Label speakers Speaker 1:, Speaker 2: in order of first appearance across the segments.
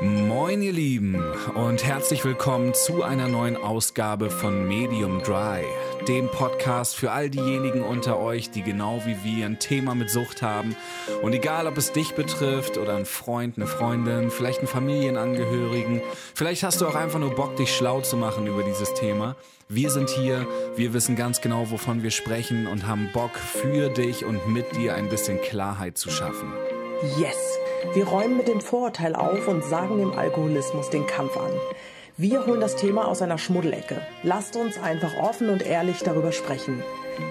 Speaker 1: Moin ihr Lieben und herzlich willkommen zu einer neuen Ausgabe von Medium Dry, dem Podcast für all diejenigen unter euch, die genau wie wir ein Thema mit Sucht haben. Und egal, ob es dich betrifft oder ein Freund, eine Freundin, vielleicht einen Familienangehörigen, vielleicht hast du auch einfach nur Bock, dich schlau zu machen über dieses Thema. Wir sind hier, wir wissen ganz genau, wovon wir sprechen und haben Bock für dich und mit dir ein bisschen Klarheit zu schaffen.
Speaker 2: Yes! Wir räumen mit dem Vorurteil auf und sagen dem Alkoholismus den Kampf an. Wir holen das Thema aus einer Schmuddelecke. Lasst uns einfach offen und ehrlich darüber sprechen.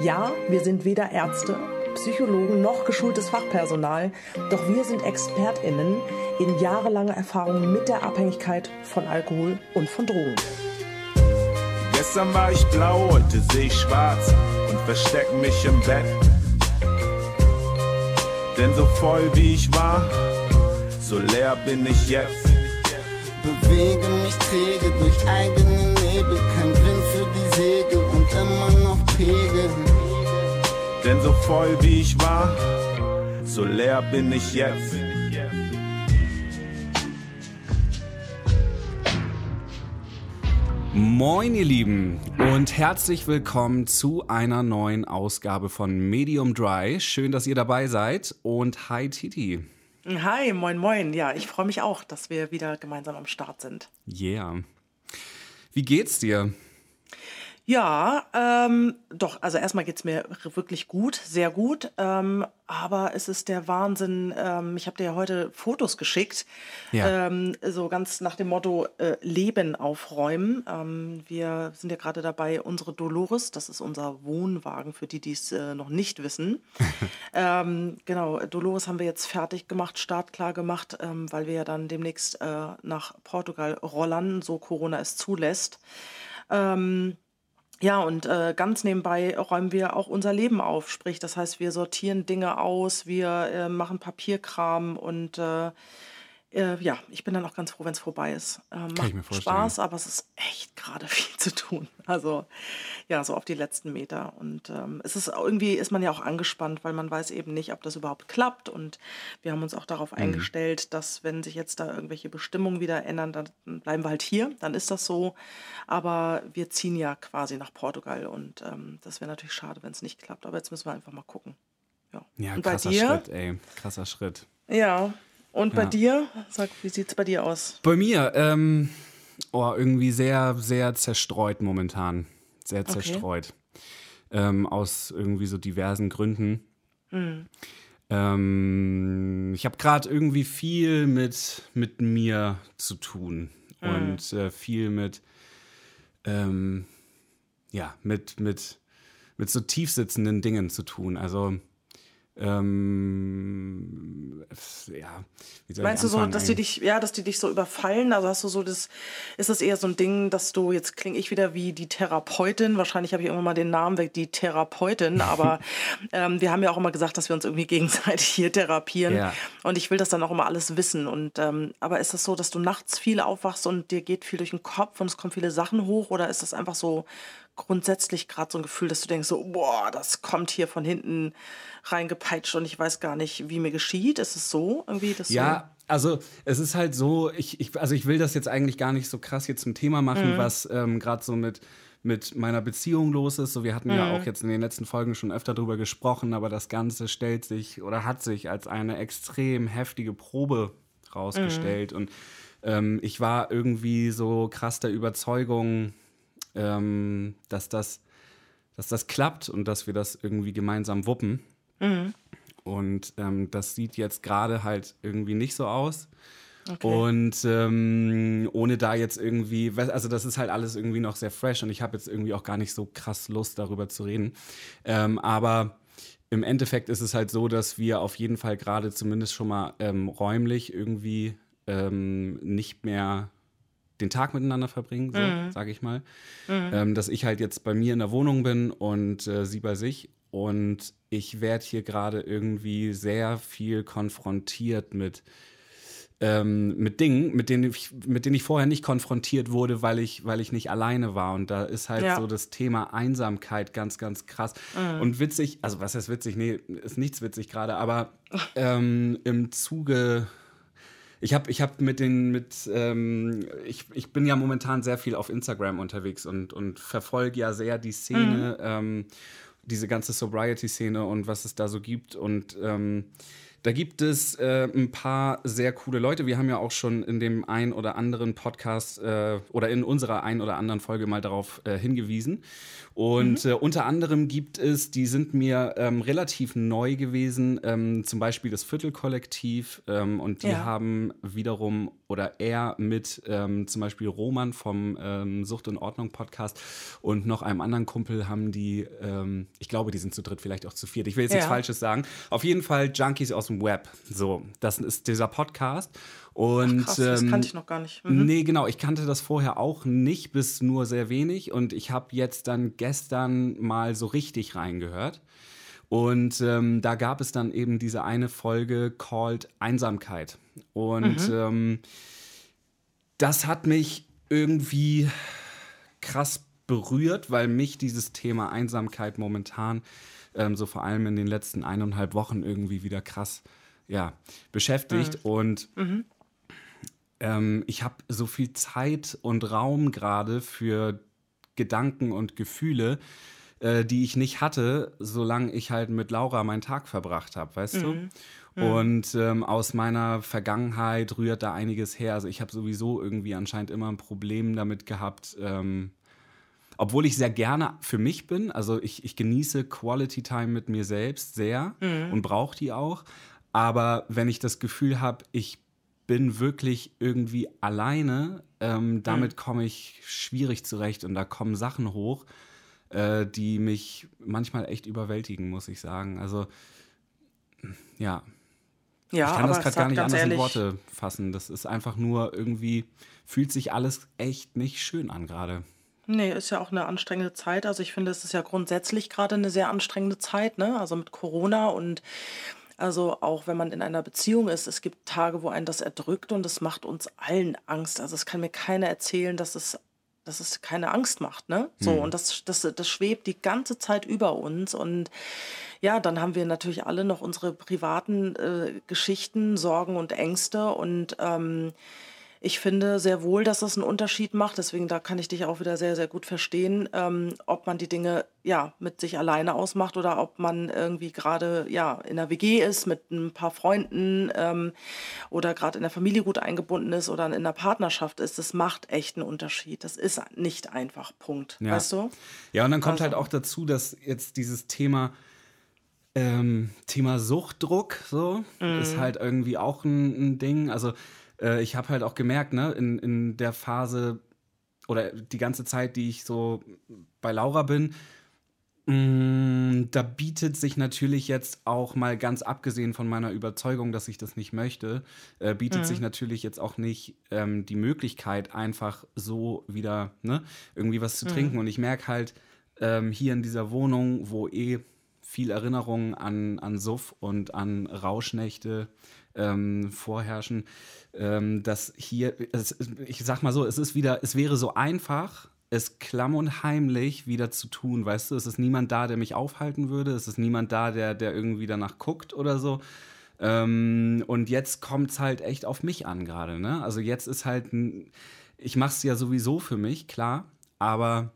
Speaker 2: Ja, wir sind weder Ärzte, Psychologen noch geschultes Fachpersonal, doch wir sind ExpertInnen in jahrelanger Erfahrung mit der Abhängigkeit von Alkohol und von Drogen.
Speaker 3: Gestern war ich blau, heute sehe ich schwarz und versteck mich im Bett. Denn so voll wie ich war, so leer bin ich jetzt.
Speaker 4: Bewege mich träge durch eigene Nebel, kein Wind für die Segel und immer noch Pegel.
Speaker 3: Denn so voll wie ich war, so leer bin ich jetzt.
Speaker 1: Moin ihr Lieben und herzlich willkommen zu einer neuen Ausgabe von Medium Dry. Schön, dass ihr dabei seid und hi Titi.
Speaker 2: Hi, moin, moin. Ja, ich freue mich auch, dass wir wieder gemeinsam am Start sind.
Speaker 1: Yeah. Wie geht's dir?
Speaker 2: Ja, ähm, doch, also erstmal geht's mir wirklich gut, sehr gut. Ähm, aber es ist der Wahnsinn. Ähm, ich habe dir ja heute Fotos geschickt,
Speaker 1: Ja.
Speaker 2: ähm, so ganz nach dem Motto äh, Leben aufräumen. Ähm, wir sind ja gerade dabei, unsere Dolores, das ist unser Wohnwagen, für die, die es äh, noch nicht wissen. ähm, genau, Dolores haben wir jetzt fertig gemacht, startklar gemacht, ähm, weil wir ja dann demnächst äh, nach Portugal rollern, so Corona es zulässt. Ähm, ja, und äh, ganz nebenbei räumen wir auch unser Leben auf. Sprich, das heißt, wir sortieren Dinge aus, wir äh, machen Papierkram und äh, äh, ja, ich bin dann auch ganz froh, wenn es vorbei ist. Äh,
Speaker 1: ich
Speaker 2: macht. Spaß, aber es ist echt gerade viel zu tun. Also ja, so auf die letzten Meter. Und ähm, es ist irgendwie ist man ja auch angespannt, weil man weiß eben nicht, ob das überhaupt klappt. Und wir haben uns auch darauf
Speaker 1: Mhm.
Speaker 2: eingestellt, dass wenn sich jetzt da irgendwelche Bestimmungen wieder ändern, dann bleiben wir halt hier. Dann ist das so. Aber wir ziehen ja quasi nach Portugal und ähm, das wäre natürlich schade, wenn es nicht klappt. Aber jetzt müssen wir einfach mal gucken. Ja.
Speaker 1: Ja, krasser? Schritt, ey. Krasser Schritt.
Speaker 2: Ja. Und bei
Speaker 1: Ja.
Speaker 2: dir? Sag, wie sieht's bei dir aus?
Speaker 1: Bei mir, ähm, oh, irgendwie sehr, sehr zerstreut momentan. Sehr zerstreut. Ähm, aus irgendwie so diversen Gründen. Ähm, ich habe gerade irgendwie viel mit, mit mir zu tun und äh, viel mit, ähm, ja, mit, mit, mit so tiefsitzenden Dingen zu tun. Also, ähm, ja,
Speaker 2: Meinst du so, dass die dich, ja, dass die dich so überfallen? Also hast du so das, ist das eher so ein Ding, dass du, jetzt klinge ich wieder wie die Therapeutin, wahrscheinlich habe ich irgendwann mal den Namen weg, die Therapeutin, aber ähm, wir haben ja auch immer gesagt, dass wir uns irgendwie gegenseitig hier therapieren
Speaker 1: Ja.
Speaker 2: und ich will das dann auch immer alles wissen und, ähm, aber ist das so, dass du nachts viel aufwachst und dir geht viel durch den Kopf und es kommen viele Sachen hoch oder ist das einfach so grundsätzlich gerade so ein Gefühl, dass du denkst so, boah, das kommt hier von hinten reingepeitscht und ich weiß gar nicht, wie mir geschieht? Ist es so irgendwie? Dass
Speaker 1: Ja, also es ist halt so, ich, ich, also ich will das jetzt eigentlich gar nicht so krass jetzt zum Thema machen, was ähm, gerade so mit, mit meiner Beziehung los ist. So, wir hatten ja auch jetzt in den letzten Folgen schon öfter drüber gesprochen, aber das Ganze stellt sich oder hat sich als eine extrem heftige Probe rausgestellt. Und ähm, ich war irgendwie so krass der Überzeugung, ähm, dass das, dass das klappt und dass wir das irgendwie gemeinsam wuppen. Und ähm, das sieht jetzt gerade halt irgendwie nicht so aus. Und ähm, ohne da jetzt irgendwie, also das ist halt alles irgendwie noch sehr fresh und ich habe jetzt irgendwie auch gar nicht so krass Lust darüber zu reden. Ähm, aber im Endeffekt ist es halt so, dass wir auf jeden Fall gerade zumindest schon mal ähm, räumlich irgendwie ähm, nicht mehr den Tag miteinander verbringen, so sage ich mal. Ähm, dass ich halt jetzt bei mir in der Wohnung bin und äh, sie bei sich. Und ich werde hier gerade irgendwie sehr viel konfrontiert mit, ähm, mit Dingen, mit denen, ich, mit denen ich vorher nicht konfrontiert wurde, weil ich, weil ich nicht alleine war. Und da ist halt
Speaker 2: Ja.
Speaker 1: so das Thema Einsamkeit ganz, ganz krass. Und witzig, also was heißt witzig? Nee, ist nichts witzig gerade, aber ähm, im Zuge ich habe ich hab mit den, mit, ähm, ich, ich bin ja momentan sehr viel auf Instagram unterwegs und, und verfolge ja sehr die Szene, mhm. ähm, diese ganze Sobriety-Szene und was es da so gibt. Und ähm, da gibt es äh, ein paar sehr coole Leute. Wir haben ja auch schon in dem ein oder anderen Podcast äh, oder in unserer ein oder anderen Folge mal darauf äh, hingewiesen. Und mhm. Äh, unter anderem gibt es, die sind mir ähm, relativ neu gewesen, ähm, zum Beispiel das Viertelkollektiv. Ähm, und die ja. haben wiederum oder er mit ähm, zum Beispiel Roman vom ähm, Sucht und Ordnung Podcast und noch einem anderen Kumpel haben die, ähm, ich glaube, die sind zu dritt, vielleicht auch zu viert. Ich will jetzt ja. nichts Falsches sagen. Auf jeden Fall Junkies aus dem Web. So, das ist dieser Podcast. Und,
Speaker 2: Ach krass, das
Speaker 1: ähm,
Speaker 2: kannte ich noch gar nicht. Mhm.
Speaker 1: Nee, genau, ich kannte das vorher auch nicht, bis nur sehr wenig. Und ich habe jetzt dann gestern mal so richtig reingehört. Und ähm, da gab es dann eben diese eine Folge called Einsamkeit. Und mhm. ähm, das hat mich irgendwie krass berührt, weil mich dieses Thema Einsamkeit momentan ähm, so vor allem in den letzten eineinhalb Wochen irgendwie wieder krass ja, beschäftigt. Mhm. Und mhm. Ähm, ich habe so viel Zeit und Raum gerade für Gedanken und Gefühle, äh, die ich nicht hatte, solange ich halt mit Laura meinen Tag verbracht habe, weißt mhm. du? Mhm. Und ähm, aus meiner Vergangenheit rührt da einiges her. Also ich habe sowieso irgendwie anscheinend immer ein Problem damit gehabt, ähm, obwohl ich sehr gerne für mich bin. Also ich, ich genieße Quality Time mit mir selbst sehr mhm. und brauche die auch. Aber wenn ich das Gefühl habe, ich bin wirklich irgendwie alleine, ähm, damit mhm. komme ich schwierig zurecht und da kommen Sachen hoch, äh, die mich manchmal echt überwältigen, muss ich sagen. Also, ja. Ja, ich kann das gerade gar nicht anders ehrlich, in Worte fassen. Das ist einfach nur irgendwie, fühlt sich alles echt nicht schön an gerade.
Speaker 2: Nee, ist ja auch eine anstrengende Zeit. Also ich finde, es ist ja grundsätzlich gerade eine sehr anstrengende Zeit, ne? Also mit Corona und also auch wenn man in einer Beziehung ist, es gibt Tage, wo einen das erdrückt und es macht uns allen Angst. Also es kann mir keiner erzählen, dass es dass es keine Angst macht, ne? So, hm. und das, das, das schwebt die ganze Zeit über uns. Und ja, dann haben wir natürlich alle noch unsere privaten äh, Geschichten, Sorgen und Ängste. Und ähm, ich finde sehr wohl, dass das einen Unterschied macht. Deswegen, da kann ich dich auch wieder sehr, sehr gut verstehen, ähm, ob man die Dinge ja mit sich alleine ausmacht oder ob man irgendwie gerade ja in der WG ist mit ein paar Freunden ähm, oder gerade in der Familie gut eingebunden ist oder in der Partnerschaft ist. Das macht echt einen Unterschied. Das ist nicht einfach. Punkt. Ja. Weißt du?
Speaker 1: Ja, und dann kommt halt also. halt auch dazu, dass jetzt dieses Thema ähm, Thema Suchtdruck so mm. ist halt irgendwie auch ein, ein Ding. Also äh, ich habe halt auch gemerkt, ne, in, in der Phase oder die ganze Zeit, die ich so bei Laura bin, mh, mm, da bietet sich natürlich jetzt auch mal ganz abgesehen von meiner Überzeugung, dass ich das nicht möchte, äh, bietet mhm. sich natürlich jetzt auch nicht ähm, die Möglichkeit, einfach so wieder ne, irgendwie was zu mhm. trinken. Und ich merke halt ähm, hier in dieser Wohnung, wo eh viel Erinnerungen an, an Suff und an Rauschnächte ähm, vorherrschen, ähm, dass hier, es, ich sag mal so, es ist wieder, es wäre so einfach, es klamm und heimlich wieder zu tun, weißt du? Es ist niemand da, der mich aufhalten würde, es ist niemand da, der, der irgendwie danach guckt oder so. Ähm, und jetzt kommt es halt echt auf mich an gerade, ne? Also jetzt ist halt, ich mache es ja sowieso für mich, klar, aber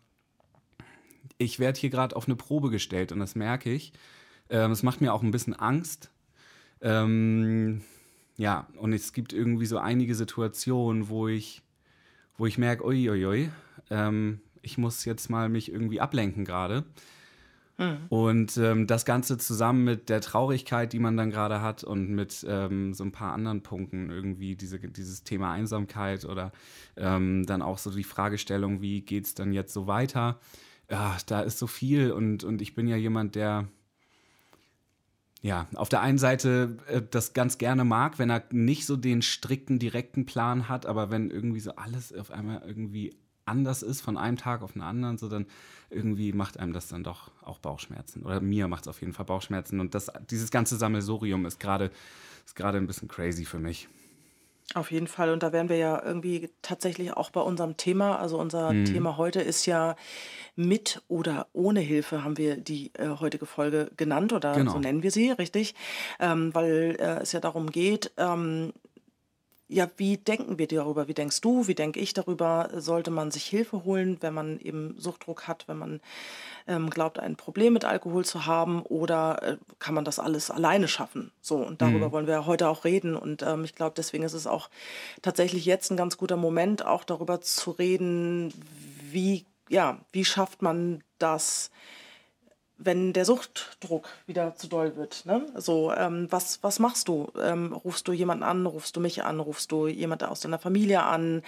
Speaker 1: ich werde hier gerade auf eine Probe gestellt und das merke ich. Ähm, es macht mir auch ein bisschen Angst. Ähm, ja, und es gibt irgendwie so einige Situationen, wo ich, wo ich merke, uiuiui, ähm, ich muss jetzt mal mich irgendwie ablenken gerade. Mhm. Und ähm, das Ganze zusammen mit der Traurigkeit, die man dann gerade hat und mit ähm, so ein paar anderen Punkten, irgendwie diese, dieses Thema Einsamkeit oder ähm, dann auch so die Fragestellung, wie geht es dann jetzt so weiter? Ja, da ist so viel und, und ich bin ja jemand, der ja, auf der einen Seite äh, das ganz gerne mag, wenn er nicht so den strikten, direkten Plan hat, aber wenn irgendwie so alles auf einmal irgendwie anders ist, von einem Tag auf den anderen, so dann irgendwie macht einem das dann doch auch Bauchschmerzen. Oder mir macht es auf jeden Fall Bauchschmerzen. Und das, dieses ganze Sammelsurium ist gerade ist gerade ein bisschen crazy für mich.
Speaker 2: Auf jeden Fall. Und da wären wir ja irgendwie tatsächlich auch bei unserem Thema. Also unser mhm. Thema heute ist ja mit oder ohne Hilfe, haben wir die äh, heutige Folge genannt oder genau. so nennen wir sie, richtig? Ähm, weil äh, es ja darum geht, ähm, ja, wie denken wir darüber? Wie denkst du? Wie denke ich darüber? Sollte man sich Hilfe holen, wenn man eben Suchtdruck hat, wenn man ähm, glaubt, ein Problem mit Alkohol zu haben? Oder äh, kann man das alles alleine schaffen? So, und darüber mhm. wollen wir heute auch reden. Und ähm, ich glaube, deswegen ist es auch tatsächlich jetzt ein ganz guter Moment, auch darüber zu reden, wie, ja, wie schafft man das? Wenn der Suchtdruck wieder zu doll wird. Ne? So, ähm, was, was machst du? Ähm, rufst du jemanden an, rufst du mich an, rufst du jemanden aus deiner Familie an?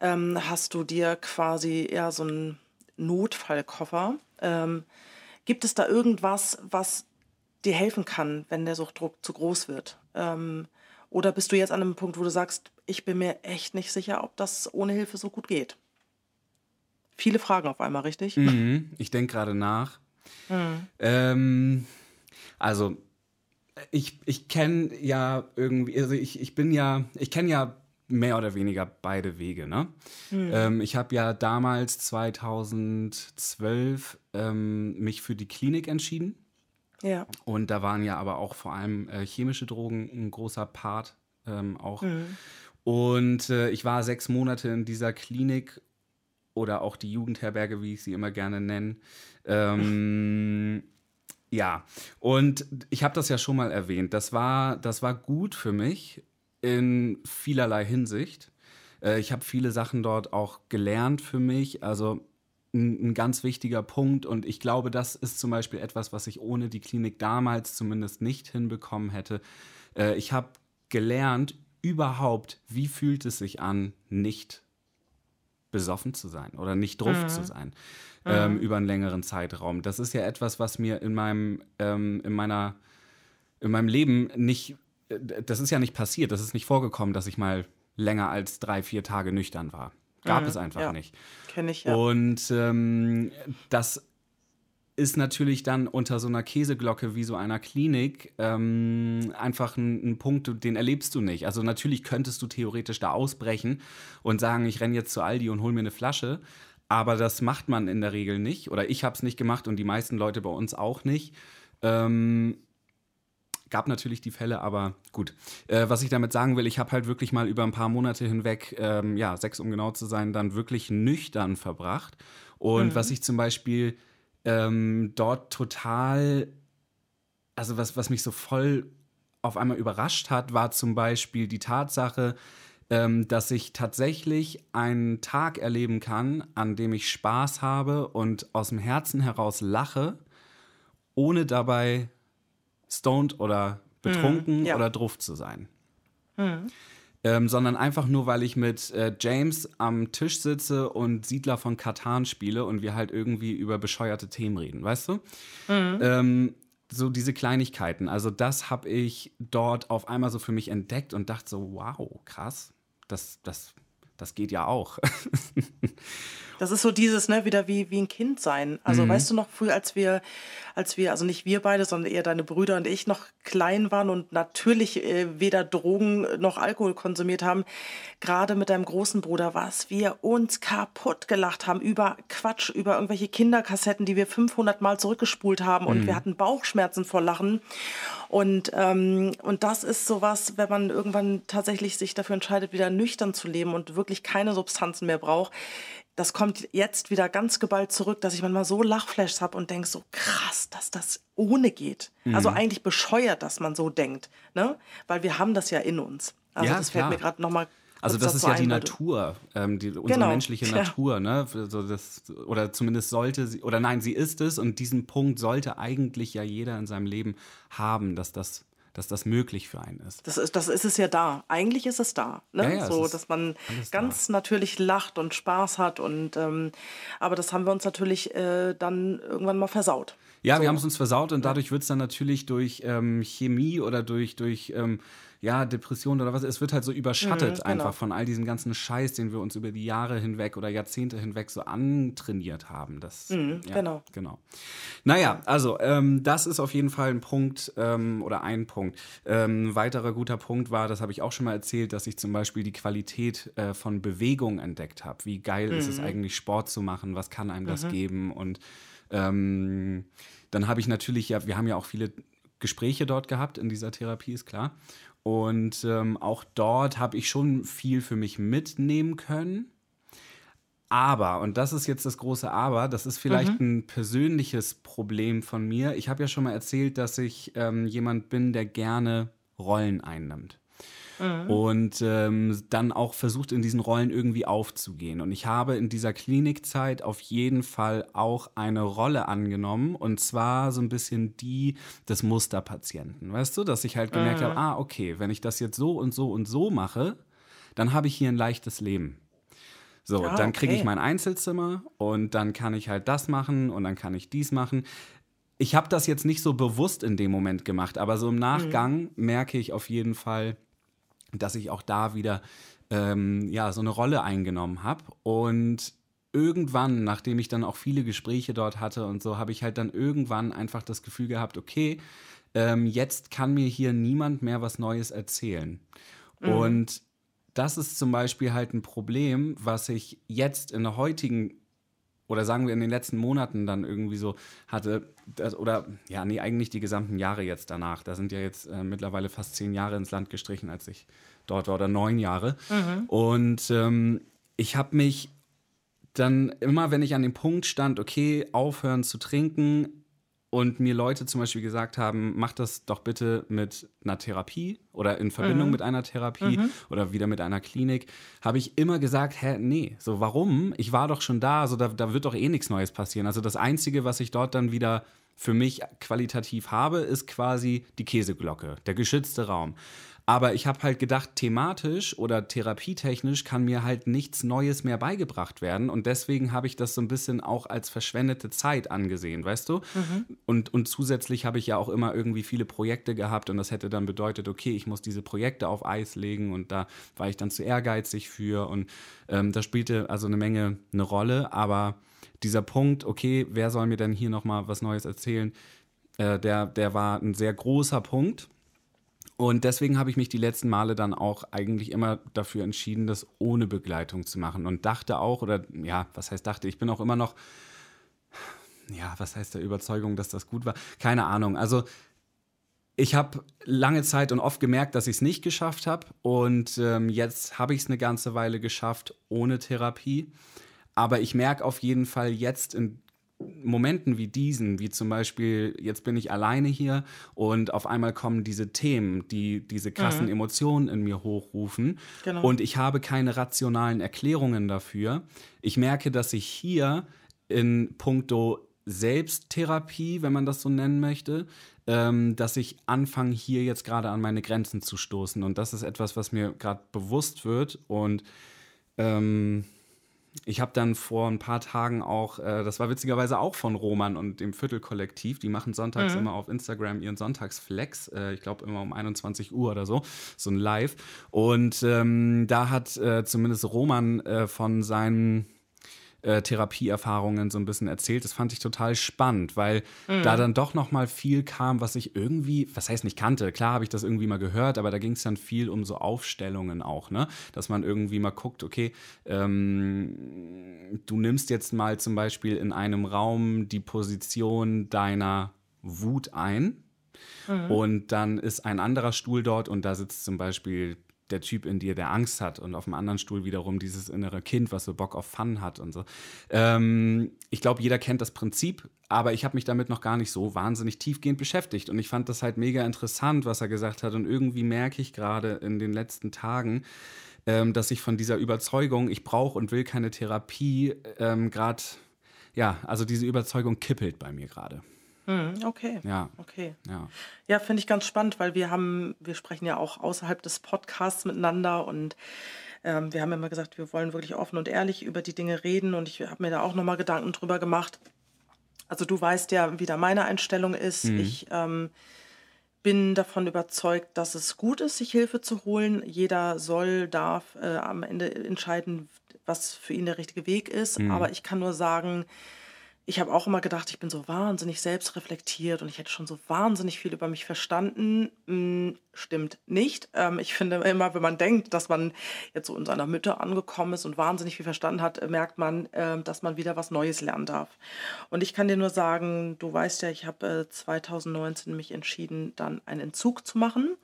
Speaker 2: Ähm, hast du dir quasi eher so einen Notfallkoffer? Ähm, gibt es da irgendwas, was dir helfen kann, wenn der Suchtdruck zu groß wird? Ähm, oder bist du jetzt an einem Punkt, wo du sagst, ich bin mir echt nicht sicher, ob das ohne Hilfe so gut geht? Viele Fragen auf einmal, richtig?
Speaker 1: Mhm, ich denke gerade nach. Mhm. Ähm, also, ich, ich kenne ja irgendwie, also ich, ich bin ja, ich kenne ja mehr oder weniger beide Wege. Ne? Mhm. Ähm, ich habe ja damals 2012 ähm, mich für die Klinik entschieden.
Speaker 2: Ja.
Speaker 1: Und da waren ja aber auch vor allem äh, chemische Drogen ein großer Part ähm, auch. Mhm. Und äh, ich war sechs Monate in dieser Klinik oder auch die Jugendherberge, wie ich sie immer gerne nenne. Ähm, ja, und ich habe das ja schon mal erwähnt. Das war, das war gut für mich in vielerlei Hinsicht. Äh, ich habe viele Sachen dort auch gelernt für mich. Also ein, ein, ganz wichtiger Punkt. Und ich glaube, das ist zum Beispiel etwas, was ich ohne die Klinik damals zumindest nicht hinbekommen hätte. Äh, ich habe gelernt überhaupt, wie fühlt es sich an, nicht besoffen zu sein oder nicht drauf mhm. zu sein ähm, mhm. über einen längeren Zeitraum. Das ist ja etwas, was mir in meinem, ähm, in meiner, in meinem Leben nicht, das ist ja nicht passiert, das ist nicht vorgekommen, dass ich mal länger als drei, vier Tage nüchtern war. Gab mhm. es einfach
Speaker 2: ja.
Speaker 1: nicht.
Speaker 2: Kenne ich ja.
Speaker 1: Und ähm, das ist natürlich dann unter so einer Käseglocke wie so einer Klinik ähm, einfach ein, ein, Punkt, den erlebst du nicht. Also natürlich könntest du theoretisch da ausbrechen und sagen, ich renne jetzt zu Aldi und hol mir eine Flasche. Aber das macht man in der Regel nicht. Oder ich habe es nicht gemacht und die meisten Leute bei uns auch nicht. Ähm, gab natürlich die Fälle, aber gut. Äh, was ich damit sagen will, ich habe halt wirklich mal über ein paar Monate hinweg, ähm, ja, sechs um genau zu sein, dann wirklich nüchtern verbracht. Und mhm. was ich zum Beispiel ähm, dort total, also was, was mich so voll auf einmal überrascht hat, war zum Beispiel die Tatsache, ähm, dass ich tatsächlich einen Tag erleben kann, an dem ich Spaß habe und aus dem Herzen heraus lache, ohne dabei stoned oder betrunken mm, ja. oder druff zu sein. Mm. Ähm, sondern einfach nur, weil ich mit äh, James am Tisch sitze und Siedler von Katan spiele und wir halt irgendwie über bescheuerte Themen reden, weißt du? Mm. Ähm, so diese Kleinigkeiten. Also das habe ich dort auf einmal so für mich entdeckt und dachte so, wow, krass das, das, das geht ja auch.
Speaker 2: Das ist so dieses, ne, wieder wie, wie ein Kind sein. Also mhm. weißt du noch, früher, als wir, als wir, also nicht wir beide, sondern eher deine Brüder und ich noch klein waren und natürlich äh, weder Drogen noch Alkohol konsumiert haben, gerade mit deinem großen Bruder, was wir uns kaputt gelacht haben über Quatsch, über irgendwelche Kinderkassetten, die wir 500 Mal zurückgespult haben und mhm. wir hatten Bauchschmerzen vor Lachen. Und, ähm, und das ist sowas, wenn man irgendwann tatsächlich sich dafür entscheidet, wieder nüchtern zu leben und wirklich keine Substanzen mehr braucht, das kommt jetzt wieder ganz geballt zurück, dass ich manchmal so Lachflashs habe und denke so krass, dass das ohne geht. Mhm. Also eigentlich bescheuert, dass man so denkt, ne? Weil wir haben das ja in uns. Also ja, das fällt klar. mir gerade nochmal
Speaker 1: also das ist ja die Natur, ähm, die, unsere genau. menschliche Natur, ja. ne? So das, oder zumindest sollte sie, oder nein, sie ist es und diesen Punkt sollte eigentlich ja jeder in seinem Leben haben, dass das dass das möglich für einen ist.
Speaker 2: Das ist, das ist es ja da. Eigentlich ist es da. Ne? Ja, ja, so, dass man ganz da. natürlich lacht und Spaß hat. Und, ähm, aber das haben wir uns natürlich äh, dann irgendwann mal versaut.
Speaker 1: Ja, so. wir haben es uns versaut und dadurch wird es dann natürlich durch ähm, Chemie oder durch, durch ähm, ja, Depression oder was, es wird halt so überschattet mhm, genau. einfach von all diesem ganzen Scheiß, den wir uns über die Jahre hinweg oder Jahrzehnte hinweg so antrainiert haben. Das,
Speaker 2: mhm, ja, genau.
Speaker 1: genau. Naja, also ähm, das ist auf jeden Fall ein Punkt ähm, oder ein Punkt. Ähm, weiterer guter Punkt war, das habe ich auch schon mal erzählt, dass ich zum Beispiel die Qualität äh, von Bewegung entdeckt habe. Wie geil mhm. ist es mhm. eigentlich, Sport zu machen? Was kann einem das mhm. geben? Und ähm, dann habe ich natürlich ja, wir haben ja auch viele Gespräche dort gehabt in dieser Therapie, ist klar. Und ähm, auch dort habe ich schon viel für mich mitnehmen können. Aber, und das ist jetzt das große Aber, das ist vielleicht mhm. ein persönliches Problem von mir. Ich habe ja schon mal erzählt, dass ich ähm, jemand bin, der gerne Rollen einnimmt. Mhm. Und ähm, dann auch versucht, in diesen Rollen irgendwie aufzugehen. Und ich habe in dieser Klinikzeit auf jeden Fall auch eine Rolle angenommen. Und zwar so ein bisschen die des Musterpatienten. Weißt du, dass ich halt gemerkt mhm. habe, ah, okay, wenn ich das jetzt so und so und so mache, dann habe ich hier ein leichtes Leben. So, ah, dann kriege okay. ich mein Einzelzimmer und dann kann ich halt das machen und dann kann ich dies machen. Ich habe das jetzt nicht so bewusst in dem Moment gemacht, aber so im Nachgang mhm. merke ich auf jeden Fall, dass ich auch da wieder ähm, ja, so eine Rolle eingenommen habe. Und irgendwann, nachdem ich dann auch viele Gespräche dort hatte und so, habe ich halt dann irgendwann einfach das Gefühl gehabt, okay, ähm, jetzt kann mir hier niemand mehr was Neues erzählen. Mhm. Und das ist zum Beispiel halt ein Problem, was ich jetzt in der heutigen oder sagen wir in den letzten Monaten dann irgendwie so hatte, das, oder ja, nee, eigentlich die gesamten Jahre jetzt danach. Da sind ja jetzt äh, mittlerweile fast zehn Jahre ins Land gestrichen, als ich dort war, oder neun Jahre. Mhm. Und ähm, ich habe mich dann immer, wenn ich an dem Punkt stand, okay, aufhören zu trinken, und mir Leute zum Beispiel gesagt haben, mach das doch bitte mit einer Therapie oder in Verbindung mhm. mit einer Therapie mhm. oder wieder mit einer Klinik, habe ich immer gesagt, hä, nee, so warum? Ich war doch schon da, so da, da wird doch eh nichts Neues passieren. Also das Einzige, was ich dort dann wieder für mich qualitativ habe, ist quasi die Käseglocke, der geschützte Raum. Aber ich habe halt gedacht, thematisch oder therapietechnisch kann mir halt nichts Neues mehr beigebracht werden. Und deswegen habe ich das so ein bisschen auch als verschwendete Zeit angesehen, weißt du? Mhm. Und, und zusätzlich habe ich ja auch immer irgendwie viele Projekte gehabt und das hätte dann bedeutet, okay, ich muss diese Projekte auf Eis legen und da war ich dann zu ehrgeizig für. Und ähm, das spielte also eine Menge eine Rolle. Aber dieser Punkt, okay, wer soll mir denn hier nochmal was Neues erzählen, äh, der, der war ein sehr großer Punkt. Und deswegen habe ich mich die letzten Male dann auch eigentlich immer dafür entschieden, das ohne Begleitung zu machen. Und dachte auch, oder ja, was heißt dachte, ich bin auch immer noch, ja, was heißt der Überzeugung, dass das gut war? Keine Ahnung. Also ich habe lange Zeit und oft gemerkt, dass ich es nicht geschafft habe. Und ähm, jetzt habe ich es eine ganze Weile geschafft ohne Therapie. Aber ich merke auf jeden Fall jetzt in Momenten wie diesen, wie zum Beispiel, jetzt bin ich alleine hier und auf einmal kommen diese Themen, die diese krassen mhm. Emotionen in mir hochrufen genau. und ich habe keine rationalen Erklärungen dafür. Ich merke, dass ich hier in puncto Selbsttherapie, wenn man das so nennen möchte, ähm, dass ich anfange, hier jetzt gerade an meine Grenzen zu stoßen. Und das ist etwas, was mir gerade bewusst wird und ähm, ich habe dann vor ein paar Tagen auch, äh, das war witzigerweise auch von Roman und dem Viertelkollektiv, die machen sonntags mhm. immer auf Instagram ihren Sonntagsflex, äh, ich glaube immer um 21 Uhr oder so, so ein Live. Und ähm, da hat äh, zumindest Roman äh, von seinen äh, Therapieerfahrungen so ein bisschen erzählt. Das fand ich total spannend, weil mhm. da dann doch noch mal viel kam, was ich irgendwie, was heißt nicht kannte. Klar habe ich das irgendwie mal gehört, aber da ging es dann viel um so Aufstellungen auch, ne? Dass man irgendwie mal guckt, okay, ähm, du nimmst jetzt mal zum Beispiel in einem Raum die Position deiner Wut ein. Mhm. Und dann ist ein anderer Stuhl dort und da sitzt zum Beispiel der Typ in dir, der Angst hat und auf dem anderen Stuhl wiederum dieses innere Kind, was so Bock auf Fun hat und so. Ähm, ich glaube, jeder kennt das Prinzip, aber ich habe mich damit noch gar nicht so wahnsinnig tiefgehend beschäftigt und ich fand das halt mega interessant, was er gesagt hat und irgendwie merke ich gerade in den letzten Tagen, ähm, dass ich von dieser Überzeugung, ich brauche und will keine Therapie, ähm, gerade, ja, also diese Überzeugung kippelt bei mir gerade.
Speaker 2: Mhm, okay.
Speaker 1: Ja.
Speaker 2: Okay.
Speaker 1: Ja,
Speaker 2: Ja, finde ich ganz spannend, weil wir haben, wir sprechen ja auch außerhalb des Podcasts miteinander und ähm, wir haben immer gesagt, wir wollen wirklich offen und ehrlich über die Dinge reden und ich habe mir da auch nochmal Gedanken drüber gemacht. Also du weißt ja, wie da meine Einstellung ist.
Speaker 1: Mhm.
Speaker 2: Ich ähm, bin davon überzeugt, dass es gut ist, sich Hilfe zu holen. Jeder soll, darf äh, am Ende entscheiden, was für ihn der richtige Weg ist.
Speaker 1: Mhm.
Speaker 2: Aber ich kann nur sagen, ich habe auch immer gedacht, ich bin so wahnsinnig selbstreflektiert und ich hätte schon so wahnsinnig viel über mich verstanden. Hm, stimmt nicht. Ähm, ich finde immer, wenn man denkt, dass man jetzt so in seiner Mitte angekommen ist und wahnsinnig viel verstanden hat, äh, merkt man, äh, dass man wieder was Neues lernen darf. Und ich kann dir nur sagen, du weißt ja, ich habe äh, 2019 mich entschieden, dann einen Entzug zu machen.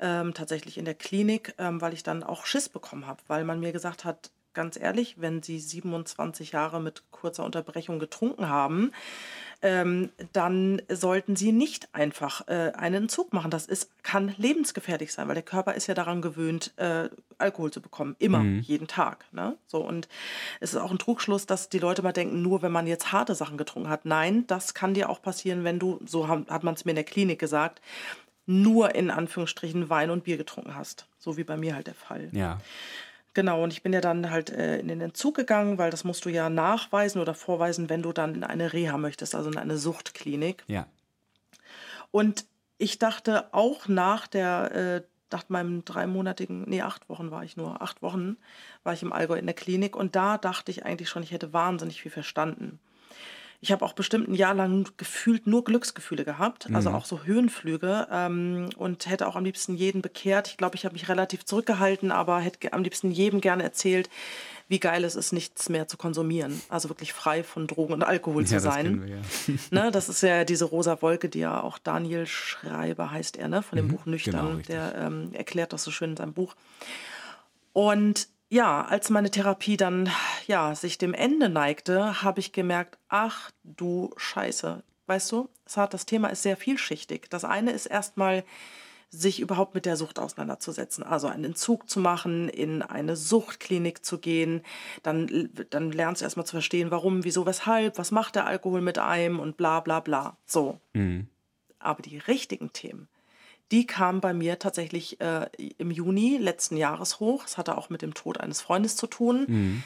Speaker 2: ähm, tatsächlich in der Klinik, ähm, weil ich dann auch Schiss bekommen habe, weil man mir gesagt hat, ganz ehrlich, wenn Sie 27 Jahre mit kurzer Unterbrechung getrunken haben, ähm, dann sollten Sie nicht einfach äh, einen Entzug machen. Das ist, kann lebensgefährlich sein, weil der Körper ist ja daran gewöhnt, äh, Alkohol zu bekommen. Immer, mhm. jeden Tag. Ne? So, und es ist auch ein Trugschluss, dass die Leute mal denken, nur wenn man jetzt harte Sachen getrunken hat. Nein, das kann dir auch passieren, wenn du, so hat man es mir in der Klinik gesagt, nur in Anführungsstrichen Wein und Bier getrunken hast. So wie bei mir halt der Fall.
Speaker 1: Ja.
Speaker 2: Genau, und ich bin ja dann halt äh, in den Entzug gegangen, weil das musst du ja nachweisen oder vorweisen, wenn du dann in eine Reha möchtest, also in eine Suchtklinik.
Speaker 1: Ja.
Speaker 2: Und ich dachte auch nach der, äh, nach meinem dreimonatigen, nee, acht Wochen war ich nur, acht Wochen war ich im Allgäu in der Klinik und da dachte ich eigentlich schon, ich hätte wahnsinnig viel verstanden. Ich habe auch bestimmt ein Jahr lang gefühlt nur Glücksgefühle gehabt, also mhm. auch so Höhenflüge ähm, und hätte auch am liebsten jeden bekehrt. Ich glaube, ich habe mich relativ zurückgehalten, aber hätte am liebsten jedem gerne erzählt, wie geil es ist, nichts mehr zu konsumieren. Also wirklich frei von Drogen und Alkohol ja, zu sein. Das, wir, ja. ne, das ist ja diese rosa Wolke, die ja auch Daniel Schreiber heißt er, ne, von dem mhm, Buch Nüchtern. Genau, der ähm, erklärt das so schön in seinem Buch. Und ja, als meine Therapie dann ja sich dem Ende neigte, habe ich gemerkt, ach du Scheiße. Weißt du, das Thema ist sehr vielschichtig. Das eine ist erstmal sich überhaupt mit der Sucht auseinanderzusetzen. Also einen Entzug zu machen, in eine Suchtklinik zu gehen. Dann, dann lernst du erstmal zu verstehen, warum, wieso, weshalb, was macht der Alkohol mit einem und bla bla bla. So. Mhm. Aber die richtigen Themen, die kam bei mir tatsächlich äh, im Juni letzten Jahres hoch. Es hatte auch mit dem Tod eines Freundes zu tun. Mhm.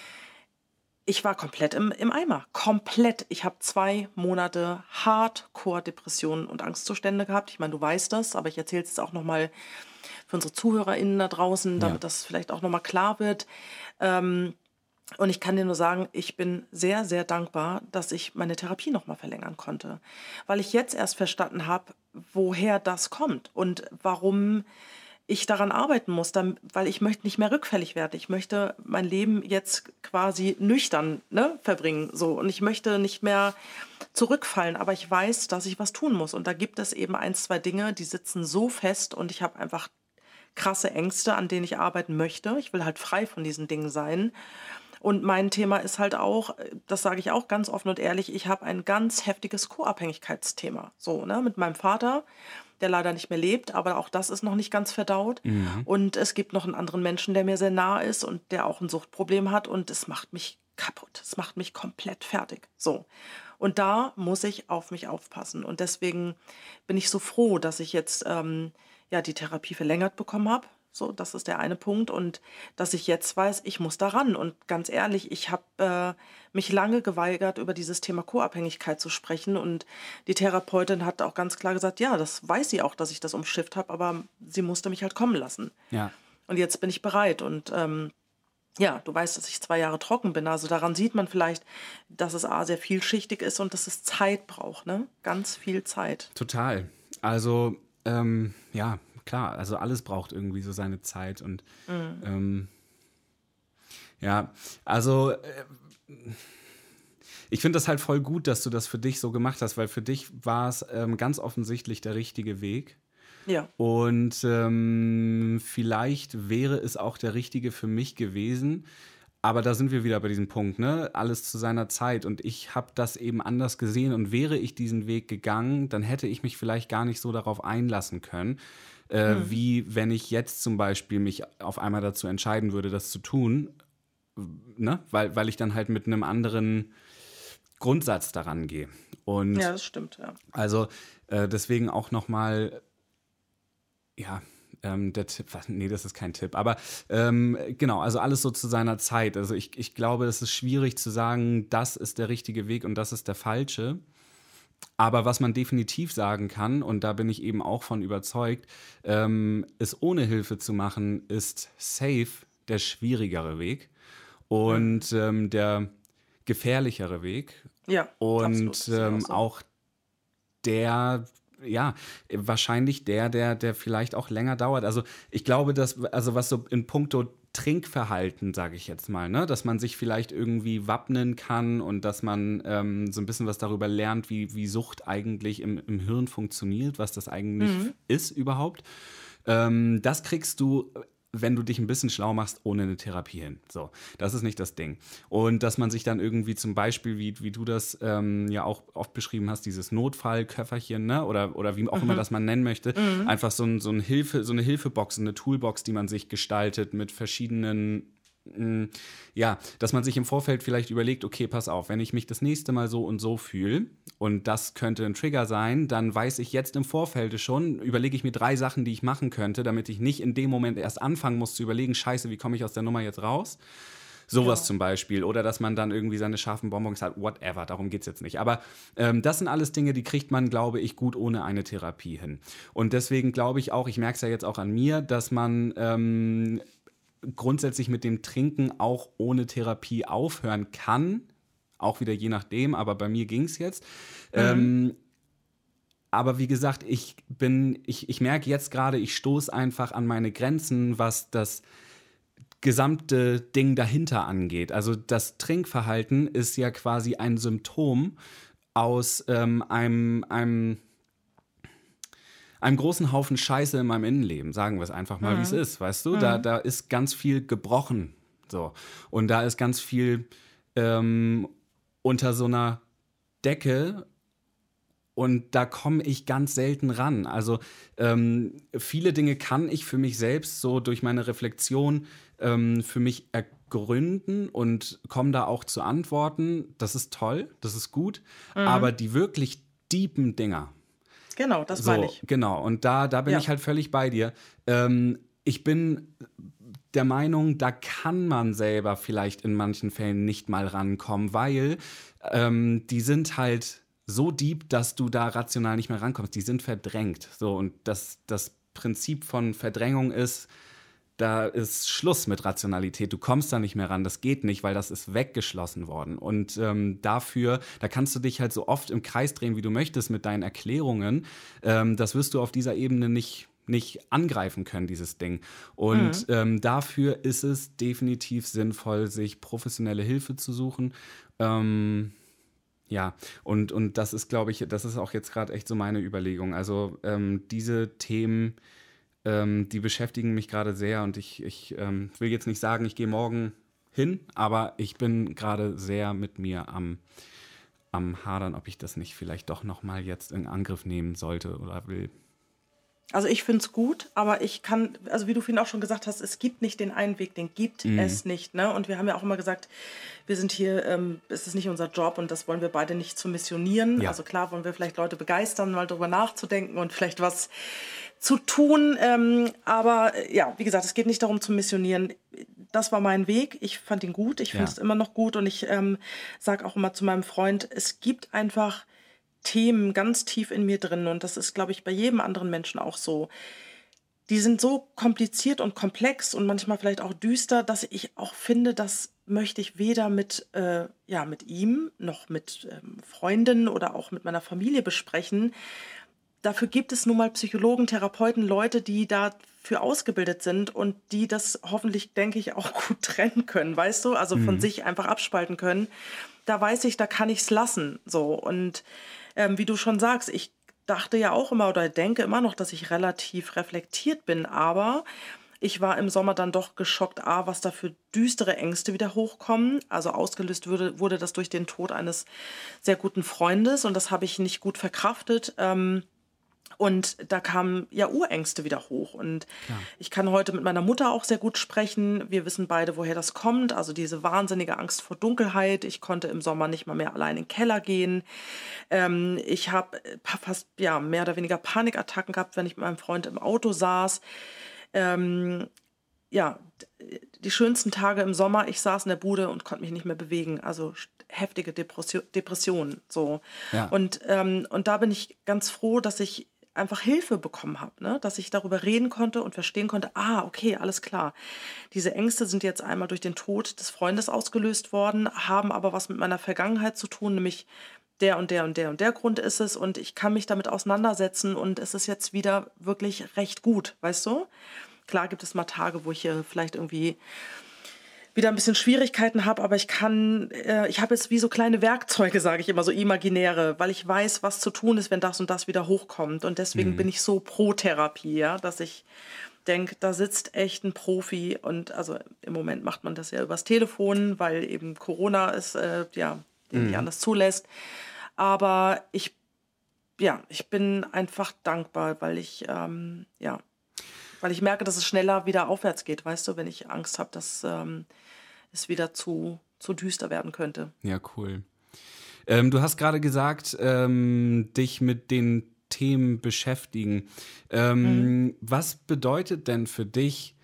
Speaker 2: Ich war komplett im, im Eimer. Komplett. Ich habe zwei Monate Hardcore-Depressionen und Angstzustände gehabt. Ich meine, du weißt das, aber ich erzähle es jetzt auch nochmal für unsere ZuhörerInnen da draußen, damit ja. das vielleicht auch nochmal klar wird. Ähm, und ich kann dir nur sagen, ich bin sehr, sehr dankbar, dass ich meine Therapie nochmal verlängern konnte. Weil ich jetzt erst verstanden habe, woher das kommt und warum ich daran arbeiten muss, weil ich möchte nicht mehr rückfällig werden. Ich möchte mein Leben jetzt quasi nüchtern ne, verbringen. So. Und ich möchte nicht mehr zurückfallen, aber ich weiß, dass ich was tun muss. Und da gibt es eben ein, zwei Dinge, die sitzen so fest und ich habe einfach krasse Ängste, an denen ich arbeiten möchte. Ich will halt frei von diesen Dingen sein. Und mein Thema ist halt auch, das sage ich auch ganz offen und ehrlich, ich habe ein ganz heftiges Co-Abhängigkeitsthema. So, ne, mit meinem Vater, der leider nicht mehr lebt, aber auch das ist noch nicht ganz verdaut. Mhm. Und es gibt noch einen anderen Menschen, der mir sehr nah ist und der auch ein Suchtproblem hat und es macht mich kaputt. Es macht mich komplett fertig. So. Und da muss ich auf mich aufpassen. Und deswegen bin ich so froh, dass ich jetzt ähm, ja, die Therapie verlängert bekommen habe. So, das ist der eine Punkt. Und dass ich jetzt weiß, ich muss daran. Und ganz ehrlich, ich habe äh, mich lange geweigert, über dieses Thema Co-Abhängigkeit zu sprechen. Und die Therapeutin hat auch ganz klar gesagt, ja, das weiß sie auch, dass ich das umschifft habe, aber sie musste mich halt kommen lassen.
Speaker 1: Ja.
Speaker 2: Und jetzt bin ich bereit. Und ähm, ja, du weißt, dass ich zwei Jahre trocken bin. Also daran sieht man vielleicht, dass es A sehr vielschichtig ist und dass es Zeit braucht, ne? Ganz viel Zeit.
Speaker 1: Total. Also, ähm, ja, klar, also alles braucht irgendwie so seine Zeit und mhm. ähm, ja, also äh, ich finde das halt voll gut, dass du das für dich so gemacht hast, weil für dich war es ähm, ganz offensichtlich der richtige Weg.
Speaker 2: Ja.
Speaker 1: Und ähm, vielleicht wäre es auch der richtige für mich gewesen. Aber da sind wir wieder bei diesem Punkt, ne? Alles zu seiner Zeit. Und ich habe das eben anders gesehen. Und wäre ich diesen Weg gegangen, dann hätte ich mich vielleicht gar nicht so darauf einlassen können äh, mhm. wie wenn ich jetzt zum Beispiel mich auf einmal dazu entscheiden würde, das zu tun, ne? weil, weil ich dann halt mit einem anderen Grundsatz daran gehe. Und
Speaker 2: ja, das stimmt, ja.
Speaker 1: Also äh, deswegen auch nochmal, ja, ähm, der Tipp, nee, das ist kein Tipp, aber ähm, genau, also alles so zu seiner Zeit. Also ich, ich glaube, es ist schwierig zu sagen, das ist der richtige Weg und das ist der falsche. Aber was man definitiv sagen kann, und da bin ich eben auch von überzeugt, ähm, es ohne Hilfe zu machen, ist safe der schwierigere Weg und ähm, der gefährlichere Weg.
Speaker 2: Ja.
Speaker 1: Und ähm, auch der, ja, wahrscheinlich der, der, der vielleicht auch länger dauert. Also ich glaube, dass, also was so in puncto Trinkverhalten, sage ich jetzt mal, ne? dass man sich vielleicht irgendwie wappnen kann und dass man ähm, so ein bisschen was darüber lernt, wie, wie Sucht eigentlich im, im Hirn funktioniert, was das eigentlich mhm. ist überhaupt. Ähm, das kriegst du wenn du dich ein bisschen schlau machst, ohne eine Therapie hin. So, das ist nicht das Ding. Und dass man sich dann irgendwie zum Beispiel, wie, wie du das ähm, ja auch oft beschrieben hast, dieses Notfallköfferchen, ne? Oder, oder wie auch mhm. immer das man nennen möchte, mhm. einfach so, ein, so, ein Hilfe, so eine Hilfebox, eine Toolbox, die man sich gestaltet mit verschiedenen ja, dass man sich im Vorfeld vielleicht überlegt, okay, pass auf, wenn ich mich das nächste Mal so und so fühle und das könnte ein Trigger sein, dann weiß ich jetzt im Vorfeld schon, überlege ich mir drei Sachen, die ich machen könnte, damit ich nicht in dem Moment erst anfangen muss zu überlegen, scheiße, wie komme ich aus der Nummer jetzt raus? Sowas ja. zum Beispiel. Oder dass man dann irgendwie seine scharfen Bonbons hat, whatever, darum geht es jetzt nicht. Aber ähm, das sind alles Dinge, die kriegt man, glaube ich, gut ohne eine Therapie hin. Und deswegen glaube ich auch, ich merke es ja jetzt auch an mir, dass man ähm, grundsätzlich mit dem Trinken auch ohne Therapie aufhören kann. Auch wieder je nachdem, aber bei mir ging es jetzt. Mhm. Ähm, aber wie gesagt, ich bin, ich, ich merke jetzt gerade, ich stoße einfach an meine Grenzen, was das gesamte Ding dahinter angeht. Also das Trinkverhalten ist ja quasi ein Symptom aus ähm, einem, einem einem großen Haufen Scheiße in meinem Innenleben, sagen wir es einfach mal, mhm. wie es ist, weißt du? Mhm. Da, da ist ganz viel gebrochen. So. Und da ist ganz viel ähm, unter so einer Decke und da komme ich ganz selten ran. Also ähm, viele Dinge kann ich für mich selbst so durch meine Reflexion ähm, für mich ergründen und komme da auch zu Antworten. Das ist toll, das ist gut. Mhm. Aber die wirklich deepen Dinger,
Speaker 2: Genau, das so, meine ich.
Speaker 1: Genau, und da, da bin ja. ich halt völlig bei dir. Ähm, ich bin der Meinung, da kann man selber vielleicht in manchen Fällen nicht mal rankommen, weil ähm, die sind halt so deep, dass du da rational nicht mehr rankommst. Die sind verdrängt. So, und das, das Prinzip von Verdrängung ist, da ist Schluss mit Rationalität. Du kommst da nicht mehr ran. Das geht nicht, weil das ist weggeschlossen worden. Und ähm, dafür, da kannst du dich halt so oft im Kreis drehen, wie du möchtest mit deinen Erklärungen. Ähm, das wirst du auf dieser Ebene nicht nicht angreifen können, dieses Ding. Und mhm. ähm, dafür ist es definitiv sinnvoll, sich professionelle Hilfe zu suchen. Ähm, ja, und, und das ist, glaube ich, das ist auch jetzt gerade echt so meine Überlegung. Also ähm, diese Themen ähm, die beschäftigen mich gerade sehr und ich, ich ähm, will jetzt nicht sagen, ich gehe morgen hin, aber ich bin gerade sehr mit mir am, am Hadern, ob ich das nicht vielleicht doch nochmal jetzt in Angriff nehmen sollte oder will.
Speaker 2: Also ich finde es gut, aber ich kann, also wie du vorhin auch schon gesagt hast, es gibt nicht den einen Weg, den gibt mhm. es nicht. Ne? Und wir haben ja auch immer gesagt, wir sind hier, ähm, es ist nicht unser Job und das wollen wir beide nicht zu missionieren. Ja. Also klar wollen wir vielleicht Leute begeistern, mal darüber nachzudenken und vielleicht was zu tun. Ähm, aber äh, ja, wie gesagt, es geht nicht darum zu missionieren. Das war mein Weg. Ich fand ihn gut. Ich finde es immer noch gut. Und ich ähm, sage auch immer zu meinem Freund, es gibt einfach Themen ganz tief in mir drin. Und das ist, glaube ich, bei jedem anderen Menschen auch so. Die sind so kompliziert und komplex und manchmal vielleicht auch düster, dass ich auch finde, das möchte ich weder mit, äh, ja, mit ihm noch mit ähm, Freunden oder auch mit meiner Familie besprechen, dafür gibt es nun mal Psychologen, Therapeuten, Leute, die dafür ausgebildet sind und die das hoffentlich, denke ich, auch gut trennen können, weißt du? Also von mhm. sich einfach abspalten können. Da weiß ich, da kann ich es lassen. So. Und ähm, wie du schon sagst, ich dachte ja auch immer oder denke immer noch, dass ich relativ reflektiert bin, aber ich war im Sommer dann doch geschockt, A, was da für düstere Ängste wieder hochkommen. Also ausgelöst wurde, wurde das durch den Tod eines sehr guten Freundes und das habe ich nicht gut verkraftet. Ähm, und da kamen ja Urängste wieder hoch. Und ja. ich kann heute mit meiner Mutter auch sehr gut sprechen. Wir wissen beide, woher das kommt. Also diese wahnsinnige Angst vor Dunkelheit. Ich konnte im Sommer nicht mal mehr allein in den Keller gehen. Ähm, ich habe fast ja, mehr oder weniger Panikattacken gehabt, wenn ich mit meinem Freund im Auto saß. Ähm, ja, die schönsten Tage im Sommer, ich saß in der Bude und konnte mich nicht mehr bewegen. Also heftige Depression, Depressionen. So. Ja. Und, ähm, und da bin ich ganz froh, dass ich einfach Hilfe bekommen habe, ne? dass ich darüber reden konnte und verstehen konnte, ah, okay, alles klar. Diese Ängste sind jetzt einmal durch den Tod des Freundes ausgelöst worden, haben aber was mit meiner Vergangenheit zu tun, nämlich der und der und der und der Grund ist es und ich kann mich damit auseinandersetzen und es ist jetzt wieder wirklich recht gut, weißt du? Klar gibt es mal Tage, wo ich hier vielleicht irgendwie wieder ein bisschen Schwierigkeiten habe, aber ich kann, äh, ich habe jetzt wie so kleine Werkzeuge, sage ich immer, so imaginäre, weil ich weiß, was zu tun ist, wenn das und das wieder hochkommt. Und deswegen mhm. bin ich so pro Therapie, ja, dass ich denke, da sitzt echt ein Profi und also im Moment macht man das ja übers Telefon, weil eben Corona es äh, ja irgendwie mhm. anders zulässt. Aber ich, ja, ich bin einfach dankbar, weil ich, ähm, ja, weil ich merke, dass es schneller wieder aufwärts geht, weißt du, wenn ich Angst habe, dass ähm, es wieder zu, zu düster werden könnte.
Speaker 1: Ja, cool. Ähm, du hast gerade gesagt, ähm, dich mit den Themen beschäftigen. Ähm, mhm. Was bedeutet denn für dich,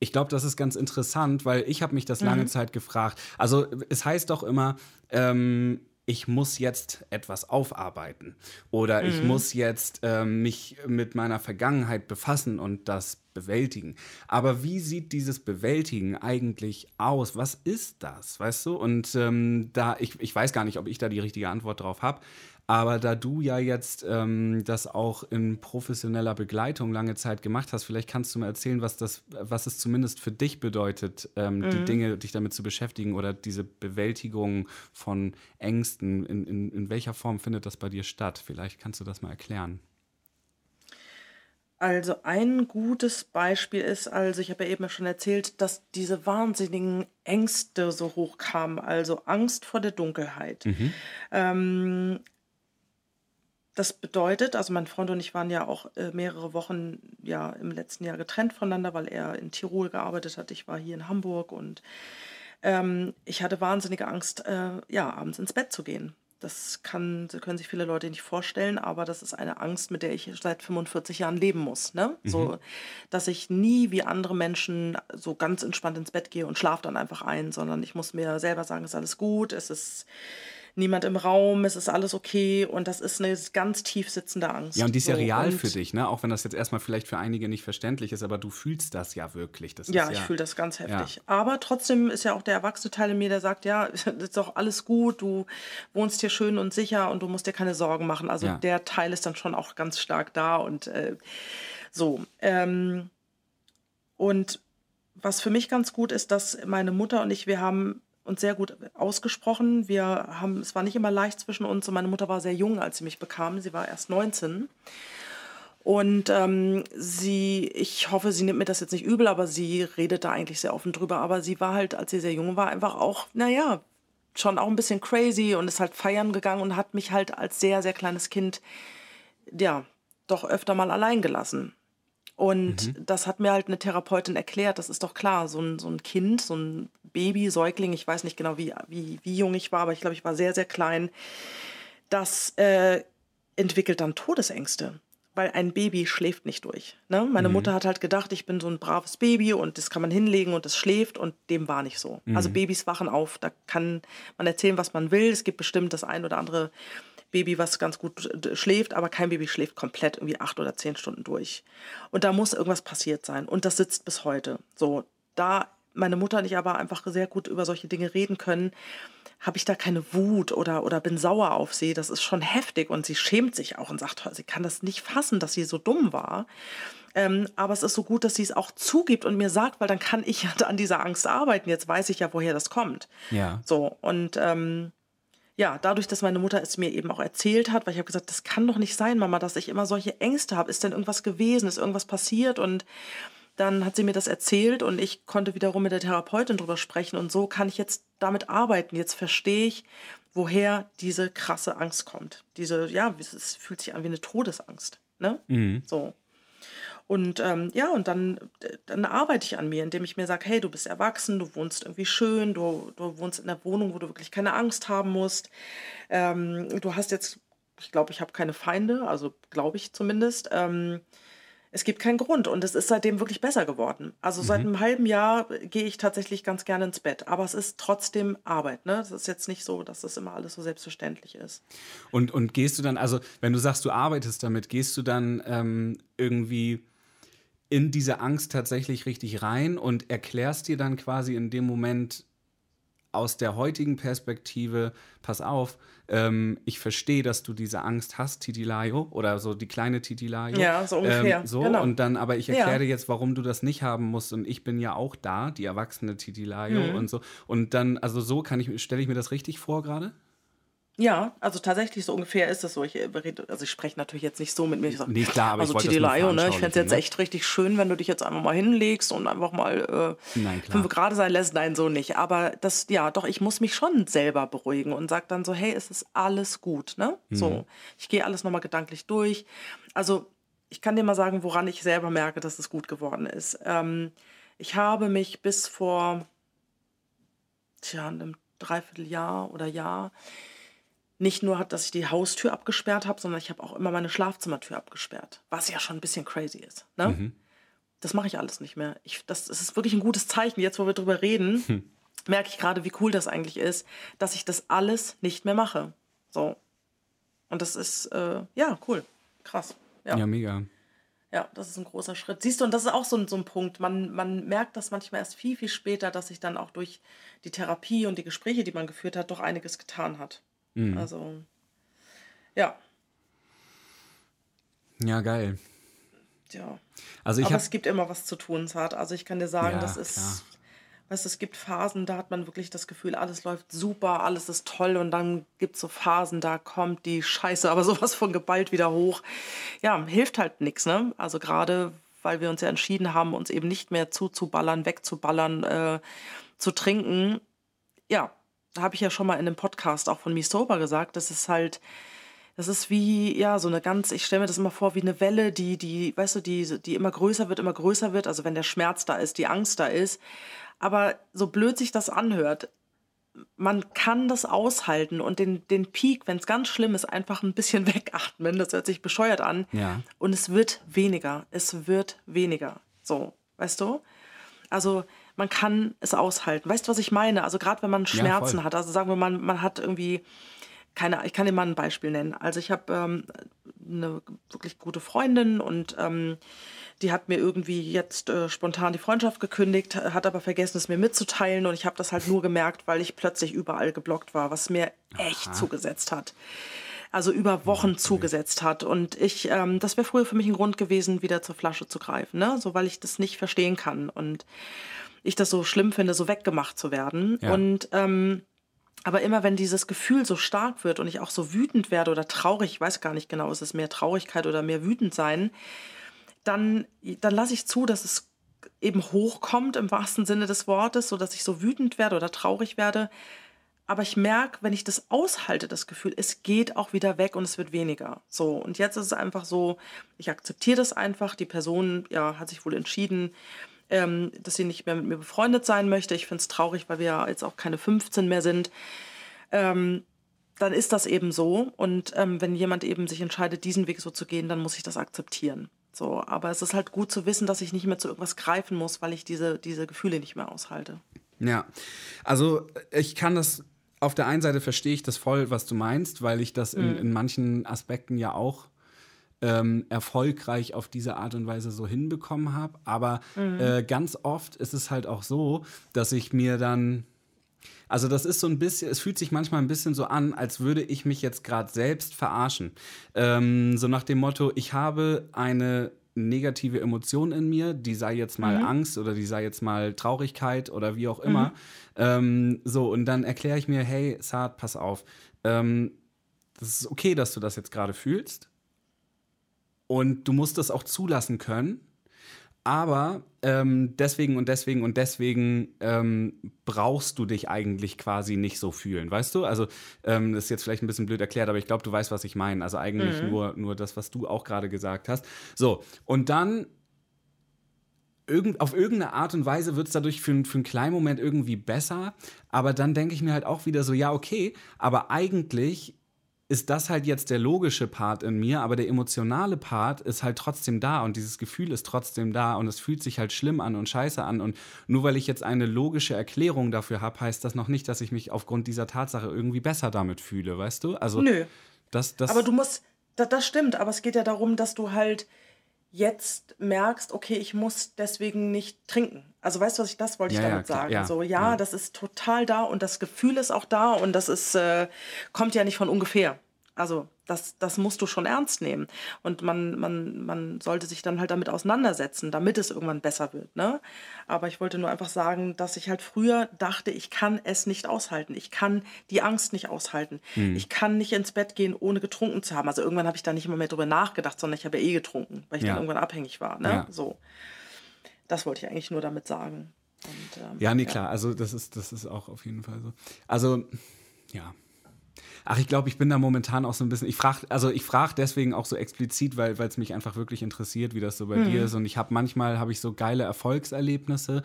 Speaker 1: ich glaube, das ist ganz interessant, weil ich habe mich das lange mhm. Zeit gefragt. Also es heißt doch immer, ähm, ich muss jetzt etwas aufarbeiten oder mhm. ich muss jetzt ähm, mich mit meiner Vergangenheit befassen und das bewältigen. Aber wie sieht dieses Bewältigen eigentlich aus? Was ist das? Weißt du? Und ähm, da, ich, ich weiß gar nicht, ob ich da die richtige Antwort drauf habe. Aber da du ja jetzt ähm, das auch in professioneller Begleitung lange Zeit gemacht hast, vielleicht kannst du mir erzählen, was das, was es zumindest für dich bedeutet, ähm, mhm. die Dinge, dich damit zu beschäftigen oder diese Bewältigung von Ängsten. In, in, in welcher Form findet das bei dir statt? Vielleicht kannst du das mal erklären.
Speaker 2: Also ein gutes Beispiel ist, also ich habe ja eben schon erzählt, dass diese wahnsinnigen Ängste so hochkamen, also Angst vor der Dunkelheit. Mhm. Ähm, das bedeutet, also mein Freund und ich waren ja auch äh, mehrere Wochen ja im letzten Jahr getrennt voneinander, weil er in Tirol gearbeitet hat. Ich war hier in Hamburg und ähm, ich hatte wahnsinnige Angst, äh, ja, abends ins Bett zu gehen. Das kann, können sich viele Leute nicht vorstellen, aber das ist eine Angst, mit der ich seit 45 Jahren leben muss. Ne? Mhm. So, dass ich nie wie andere Menschen so ganz entspannt ins Bett gehe und schlafe dann einfach ein, sondern ich muss mir selber sagen, es ist alles gut, es ist niemand im Raum, es ist alles okay und das ist eine ganz tief sitzende Angst.
Speaker 1: Ja, und die ist ja real für dich, ne? Auch wenn das jetzt erstmal vielleicht für einige nicht verständlich ist, aber du fühlst das ja wirklich. Das
Speaker 2: ja, ja, ich fühle das ganz heftig. Ja. Aber trotzdem ist ja auch der erwachsene Teil in mir, der sagt, ja, ist doch alles gut, du wohnst hier schön und sicher und du musst dir keine Sorgen machen. Also ja. der Teil ist dann schon auch ganz stark da und äh, so. Ähm, und was für mich ganz gut ist, dass meine Mutter und ich, wir haben und sehr gut ausgesprochen. Wir haben, es war nicht immer leicht zwischen uns und meine Mutter war sehr jung, als sie mich bekam. Sie war erst 19. Und ähm, sie, ich hoffe, sie nimmt mir das jetzt nicht übel, aber sie redet da eigentlich sehr offen drüber. Aber sie war halt, als sie sehr jung war, einfach auch, naja, schon auch ein bisschen crazy und ist halt feiern gegangen und hat mich halt als sehr, sehr kleines Kind, ja, doch öfter mal allein gelassen. Und mhm. das hat mir halt eine Therapeutin erklärt, das ist doch klar, so ein, so ein Kind, so ein Baby, Säugling, ich weiß nicht genau, wie, wie, wie jung ich war, aber ich glaube, ich war sehr, sehr klein, das äh, entwickelt dann Todesängste. Weil ein Baby schläft nicht durch. Ne? Meine mhm. Mutter hat halt gedacht, ich bin so ein braves Baby und das kann man hinlegen und das schläft und dem war nicht so. Also mhm. Also Babys wachen auf, da kann man erzählen, was man will. Es gibt bestimmt das ein oder andere Baby, was ganz gut schläft, aber kein Baby schläft komplett irgendwie acht oder zehn Stunden durch. Und da muss irgendwas passiert sein. Und das sitzt bis heute. So, da meine Mutter und ich aber einfach sehr gut über solche Dinge reden können, habe ich da keine Wut oder, oder bin sauer auf sie. Das ist schon heftig und sie schämt sich auch und sagt, sie kann das nicht fassen, dass sie so dumm war. Ähm, aber es ist so gut, dass sie es auch zugibt und mir sagt, weil dann kann ich ja an dieser Angst arbeiten. Jetzt weiß ich ja, woher das kommt.
Speaker 1: Ja.
Speaker 2: So, und ähm, ja, dadurch, dass meine Mutter es mir eben auch erzählt hat, weil ich habe gesagt, das kann doch nicht sein, Mama, dass ich immer solche Ängste habe. Ist denn irgendwas gewesen? Ist irgendwas passiert? Und dann hat sie mir das erzählt und ich konnte wiederum mit der Therapeutin drüber sprechen und so kann ich jetzt damit arbeiten. Jetzt verstehe ich, woher diese krasse Angst kommt. Diese, ja, es fühlt sich an wie eine Todesangst. Ne? Mhm. So. Und ähm, ja, und dann, dann arbeite ich an mir, indem ich mir sage, hey, du bist erwachsen, du wohnst irgendwie schön, du, du wohnst in einer Wohnung, wo du wirklich keine Angst haben musst. Ähm, du hast jetzt, ich glaube, ich habe keine Feinde, also glaube ich zumindest. Ähm, es gibt keinen Grund und es ist seitdem wirklich besser geworden. Also mhm. seit einem halben Jahr gehe ich tatsächlich ganz gerne ins Bett, aber es ist trotzdem Arbeit. Ne? Es ist jetzt nicht so, dass das immer alles so selbstverständlich ist.
Speaker 1: Und, und gehst du dann, also wenn du sagst, du arbeitest damit, gehst du dann ähm, irgendwie in diese Angst tatsächlich richtig rein und erklärst dir dann quasi in dem Moment aus der heutigen Perspektive, pass auf, ähm, ich verstehe, dass du diese Angst hast, Titilayo, oder so die kleine Titilayo.
Speaker 2: Ja, so ungefähr.
Speaker 1: Ähm, so,
Speaker 2: genau.
Speaker 1: und dann, aber ich erkläre
Speaker 2: Ja.
Speaker 1: dir jetzt, warum du das nicht haben musst. Und ich bin ja auch da, die erwachsene Titilayo
Speaker 2: Mhm.
Speaker 1: und so. Und dann, also so kann ich, stelle ich mir das richtig vor gerade?
Speaker 2: Ja, also tatsächlich so ungefähr ist es so. Ich, äh, rede- also ich spreche natürlich jetzt nicht so mit mir. Ich sag,
Speaker 1: Nee, klar, aber ich
Speaker 2: also
Speaker 1: wollte das nur
Speaker 2: Titilayo, ne? Ich fände es jetzt
Speaker 1: ne?
Speaker 2: echt richtig schön, wenn du dich jetzt einfach mal hinlegst und einfach mal äh,
Speaker 1: Nein,
Speaker 2: fünf Grad sein lässt. Nein, so nicht. Aber das, ja, doch, ich muss mich schon selber beruhigen und sag dann so, hey, es ist alles gut, ne?
Speaker 1: Mhm.
Speaker 2: So, ich gehe alles nochmal gedanklich durch. Also, ich kann dir mal sagen, woran ich selber merke, dass es gut geworden ist. Ähm, ich habe mich bis vor, tja, einem Dreivierteljahr oder Jahr nicht nur hat, dass ich die Haustür abgesperrt habe, sondern ich habe auch immer meine Schlafzimmertür abgesperrt. Was ja schon ein bisschen crazy ist. Ne?
Speaker 1: Mhm.
Speaker 2: Das mache ich alles nicht mehr. Ich, das, das ist wirklich ein gutes Zeichen. Jetzt, wo wir drüber reden,
Speaker 1: Hm.
Speaker 2: merke ich gerade, wie cool das eigentlich ist, dass ich das alles nicht mehr mache. So. Und das ist, äh, ja, cool. Krass. Ja.
Speaker 1: Ja, mega.
Speaker 2: Ja, das ist ein großer Schritt. Siehst du, und das ist auch so, ein- so ein Punkt. Man, man merkt das manchmal erst viel, viel später, dass sich dann auch durch die Therapie und die Gespräche, die man geführt hat, doch einiges getan hat.
Speaker 1: Mhm.
Speaker 2: Also, ja,
Speaker 1: Ja, geil.
Speaker 2: ja.
Speaker 1: Also ich
Speaker 2: Aber
Speaker 1: habe
Speaker 2: es gibt immer was zu tun, Zart. Also ich kann dir sagen,
Speaker 1: Ja,
Speaker 2: das ist,
Speaker 1: klar.
Speaker 2: weißt du, es gibt Phasen, da hat man wirklich das Gefühl, alles läuft super, alles ist toll und dann gibt es so Phasen, da kommt die Scheiße, aber sowas von geballt wieder hoch. Ja, hilft halt nichts, ne? Also gerade, weil wir uns ja entschieden haben, uns eben nicht mehr zuzuballern, wegzuballern, äh, zu trinken. Ja, habe ich ja schon mal in einem Podcast auch von Me Sober gesagt, das ist halt, das ist wie, ja, so eine ganz, ich stelle mir das immer vor, wie eine Welle, die, die, weißt du, die, die immer größer wird, immer größer wird. Also wenn der Schmerz da ist, die Angst da ist. Aber so blöd sich das anhört, man kann das aushalten und den, den Peak, wenn es ganz schlimm ist, einfach ein bisschen wegatmen. Das hört sich bescheuert an.
Speaker 1: Ja.
Speaker 2: Und es wird weniger. Es wird weniger. So, weißt du? Also man kann es aushalten. Weißt du, was ich meine? Also gerade wenn man Schmerzen
Speaker 1: voll.
Speaker 2: hat, also sagen wir mal, man hat irgendwie keine, ich kann dir mal ein Beispiel nennen. Also ich habe ähm, eine wirklich gute Freundin und ähm, die hat mir irgendwie jetzt äh, spontan die Freundschaft gekündigt, hat aber vergessen, es mir mitzuteilen und ich habe das halt nur gemerkt, weil ich plötzlich überall geblockt war, was mir echt zugesetzt hat. Also über Wochen zugesetzt hat. Und ich, ähm, das wäre früher für mich ein Grund gewesen, wieder zur Flasche zu greifen, ne? So weil ich das nicht verstehen kann und ich das so schlimm finde, so weggemacht zu werden.
Speaker 1: Ja.
Speaker 2: Und ähm, aber immer wenn dieses Gefühl so stark wird und ich auch so wütend werde oder traurig, ich weiß gar nicht genau, ist es mehr Traurigkeit oder mehr wütend sein, dann, dann lasse ich zu, dass es eben hochkommt im wahrsten Sinne des Wortes, so dass ich so wütend werde oder traurig werde. Aber ich merke, wenn ich das aushalte, das Gefühl, es geht auch wieder weg und es wird weniger. So, und jetzt ist es einfach so, ich akzeptiere das einfach. Die Person ja, hat sich wohl entschieden, ähm, dass sie nicht mehr mit mir befreundet sein möchte. Ich finde es traurig, weil wir ja jetzt auch keine 15 mehr sind. Ähm, dann ist das eben so. Und ähm, wenn jemand eben sich entscheidet, diesen Weg so zu gehen, dann muss ich das akzeptieren. So, aber es ist halt gut zu wissen, dass ich nicht mehr zu irgendwas greifen muss, weil ich diese, diese Gefühle nicht mehr aushalte.
Speaker 1: Ja, also ich kann das, auf der einen Seite verstehe ich das voll, was du meinst, weil ich das in, in manchen Aspekten ja auch ähm, erfolgreich auf diese Art und Weise so hinbekommen habe. Aber äh, ganz oft ist es halt auch so, dass ich mir dann also das ist so ein bisschen, es fühlt sich manchmal ein bisschen so an, als würde ich mich jetzt gerade selbst verarschen. Ähm, so nach dem Motto, ich habe eine negative Emotion in mir, die sei jetzt mal Angst oder die sei jetzt mal Traurigkeit oder wie auch immer. Ähm, so, und dann erkläre ich mir, hey, Saad, pass auf, ähm, das ist okay, dass du das jetzt gerade fühlst. Und du musst das auch zulassen können. Aber ähm, deswegen und deswegen und deswegen ähm, brauchst du dich eigentlich quasi nicht so fühlen, weißt du? Also ähm, das ist jetzt vielleicht ein bisschen blöd erklärt, aber ich glaube, du weißt, was ich meine. Also eigentlich nur, nur das, was du auch gerade gesagt hast. So, und dann irgend, auf irgendeine Art und Weise wird es dadurch für, für einen kleinen Moment irgendwie besser. Aber dann denke ich mir halt auch wieder so, ja, okay, aber eigentlich ist das halt jetzt der logische Part in mir, aber der emotionale Part ist halt trotzdem da und dieses Gefühl ist trotzdem da und es fühlt sich halt schlimm an und scheiße an. Und nur weil ich jetzt eine logische Erklärung dafür habe, heißt das noch nicht, dass ich mich aufgrund dieser Tatsache irgendwie besser damit fühle, weißt du? Also
Speaker 2: Nö.
Speaker 1: das, das
Speaker 2: Aber du musst, das, das stimmt, aber es geht ja darum, dass du halt jetzt merkst, okay, ich muss deswegen nicht trinken. Also weißt du, was ich das wollte ich
Speaker 1: Ja, ja,
Speaker 2: damit
Speaker 1: klar,
Speaker 2: sagen.
Speaker 1: ja,
Speaker 2: so, ja,
Speaker 1: ja.
Speaker 2: das ist total da und das Gefühl ist auch da und das ist, äh, kommt ja nicht von ungefähr. Also das, das musst du schon ernst nehmen. Und man, man, man sollte sich dann halt damit auseinandersetzen, damit es irgendwann besser wird. Ne? Aber ich wollte nur einfach sagen, dass ich halt früher dachte, ich kann es nicht aushalten. Ich kann die Angst nicht aushalten.
Speaker 1: Hm.
Speaker 2: Ich kann nicht ins Bett gehen, ohne getrunken zu haben. Also irgendwann habe ich da nicht immer mehr drüber nachgedacht, sondern ich habe ja eh getrunken, weil ich
Speaker 1: Ja.
Speaker 2: dann irgendwann abhängig war. Ne?
Speaker 1: Ja.
Speaker 2: So. Das wollte ich eigentlich nur damit sagen. Und, ähm,
Speaker 1: Ja, nee, klar. Also das ist, das ist auch auf jeden Fall so. Also, ja. Ach, ich glaube, ich bin da momentan auch so ein bisschen. Ich frage, also ich frage deswegen auch so explizit, weil es mich einfach wirklich interessiert, wie das so bei
Speaker 2: Mhm.
Speaker 1: dir ist. Und ich habe manchmal habe ich so geile Erfolgserlebnisse,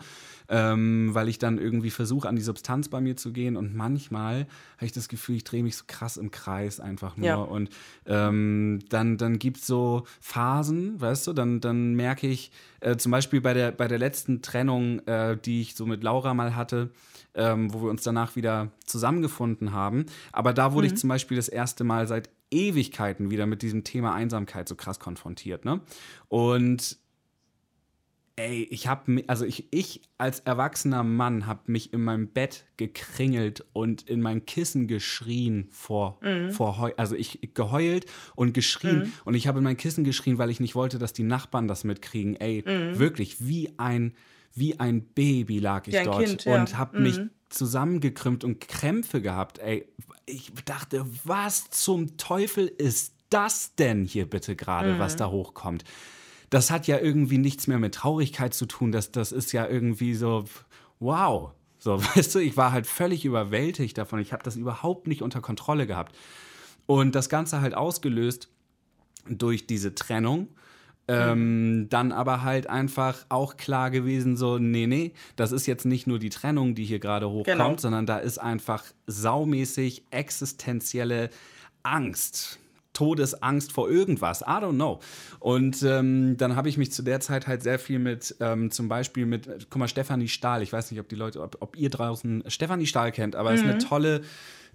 Speaker 1: ähm, weil ich dann irgendwie versuche, an die Substanz bei mir zu gehen. Und manchmal habe ich das Gefühl, ich drehe mich so krass im Kreis einfach nur.
Speaker 2: Ja.
Speaker 1: Und ähm, dann, dann gibt es so Phasen, weißt du, dann, dann merke ich, äh, zum Beispiel bei der, bei der letzten Trennung, äh, die ich so mit Laura mal hatte, ähm, wo wir uns danach wieder zusammengefunden haben. Aber da wurde ich zum Beispiel das erste Mal seit Ewigkeiten wieder mit diesem Thema Einsamkeit so krass konfrontiert. Ne? Und ey, ich habe, also ich, ich als erwachsener Mann habe mich in meinem Bett gekringelt und in mein Kissen geschrien vor, vor heu also ich geheult und geschrien und ich habe in mein Kissen geschrien, weil ich nicht wollte, dass die Nachbarn das mitkriegen. Ey, wirklich wie ein wie ein Baby lag ich dort
Speaker 2: Kind, ja.
Speaker 1: und habe mich zusammengekrümmt und Krämpfe gehabt. Ey, ich dachte, was zum Teufel ist das denn hier bitte gerade, was da hochkommt? Das hat ja irgendwie nichts mehr mit Traurigkeit zu tun. Das, das ist ja irgendwie so, wow. So, weißt du, ich war halt völlig überwältigt davon. Ich habe das überhaupt nicht unter Kontrolle gehabt. Und das Ganze halt ausgelöst durch diese Trennung. Ähm, dann aber halt einfach auch klar gewesen, so, nee, nee, das ist jetzt nicht nur die Trennung, die hier gerade hochkommt,
Speaker 2: Genau.
Speaker 1: sondern da ist einfach saumäßig existenzielle Angst. Todesangst vor irgendwas. I don't know. Und ähm, dann habe ich mich zu der Zeit halt sehr viel mit, ähm, zum Beispiel mit, guck mal, Stefanie Stahl. Ich weiß nicht, ob die Leute, ob, ob ihr draußen Stefanie Stahl kennt, aber ist eine tolle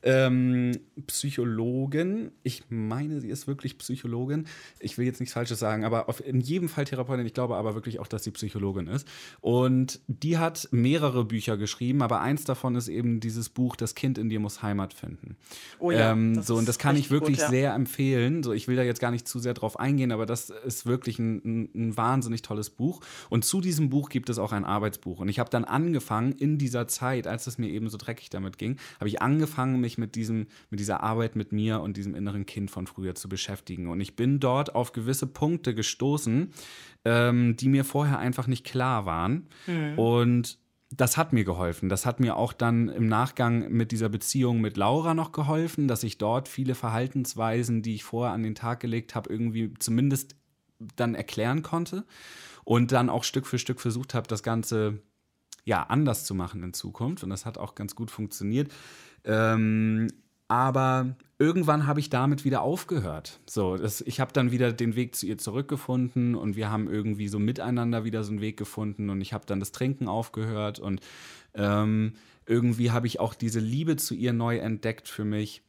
Speaker 1: ähm, Psychologin. Ich meine, sie ist wirklich Psychologin. Ich will jetzt nichts Falsches sagen, aber auf, in jedem Fall Therapeutin. Ich glaube aber wirklich auch, dass sie Psychologin ist. Und die hat mehrere Bücher geschrieben, aber eins davon ist eben dieses Buch Das Kind in dir muss Heimat finden.
Speaker 2: Oh ja,
Speaker 1: ähm, so, und das kann ich
Speaker 2: richtig gut,
Speaker 1: wirklich
Speaker 2: ja.
Speaker 1: sehr empfehlen. So, ich will da jetzt gar nicht zu sehr drauf eingehen, aber das ist wirklich ein, ein, ein wahnsinnig tolles Buch. Und zu diesem Buch gibt es auch ein Arbeitsbuch. Und ich habe dann angefangen, in dieser Zeit, als es mir eben so dreckig damit ging, habe ich angefangen, mich mit, diesem, mit dieser Arbeit mit mir und diesem inneren Kind von früher zu beschäftigen. Und ich bin dort auf gewisse Punkte gestoßen, ähm, die mir vorher einfach nicht klar waren. Und das hat mir geholfen. Das hat mir auch dann im Nachgang mit dieser Beziehung mit Laura noch geholfen, dass ich dort viele Verhaltensweisen, die ich vorher an den Tag gelegt habe, irgendwie zumindest dann erklären konnte und dann auch Stück für Stück versucht habe, das Ganze ja anders zu machen in Zukunft. Und das hat auch ganz gut funktioniert. Ähm, aber irgendwann habe ich damit wieder aufgehört. So, das, ich habe dann wieder den Weg zu ihr zurückgefunden und wir haben irgendwie so miteinander wieder so einen Weg gefunden und ich habe dann das Trinken aufgehört und ähm, irgendwie habe ich auch diese Liebe zu ihr neu entdeckt für mich.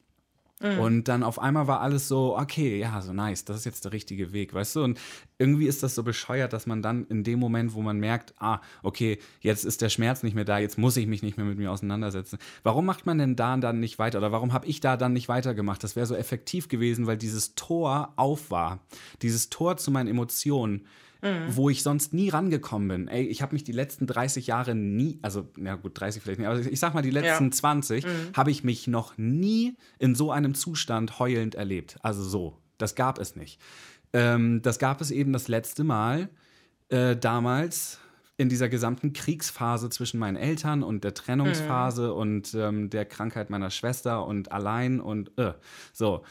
Speaker 1: Und dann auf einmal war alles so, okay, ja, so nice, das ist jetzt der richtige Weg, weißt du? Und irgendwie ist das so bescheuert, dass man dann in dem Moment, wo man merkt, ah, okay, jetzt ist der Schmerz nicht mehr da, jetzt muss ich mich nicht mehr mit mir auseinandersetzen. Warum macht man denn da dann nicht weiter? Oder warum habe ich da dann nicht weitergemacht? Das wäre so effektiv gewesen, weil dieses Tor auf war. Dieses Tor zu meinen Emotionen wo ich sonst nie rangekommen bin. Ey, ich habe mich die letzten 30 Jahre nie, also na gut, 30 vielleicht nicht, aber ich sag mal die letzten
Speaker 2: Ja.
Speaker 1: 20 habe ich mich noch nie in so einem Zustand heulend erlebt. Also so, das gab es nicht. Ähm, das gab es eben das letzte Mal äh, damals in dieser gesamten Kriegsphase zwischen meinen Eltern und der Trennungsphase und ähm, der Krankheit meiner Schwester und allein und äh, so.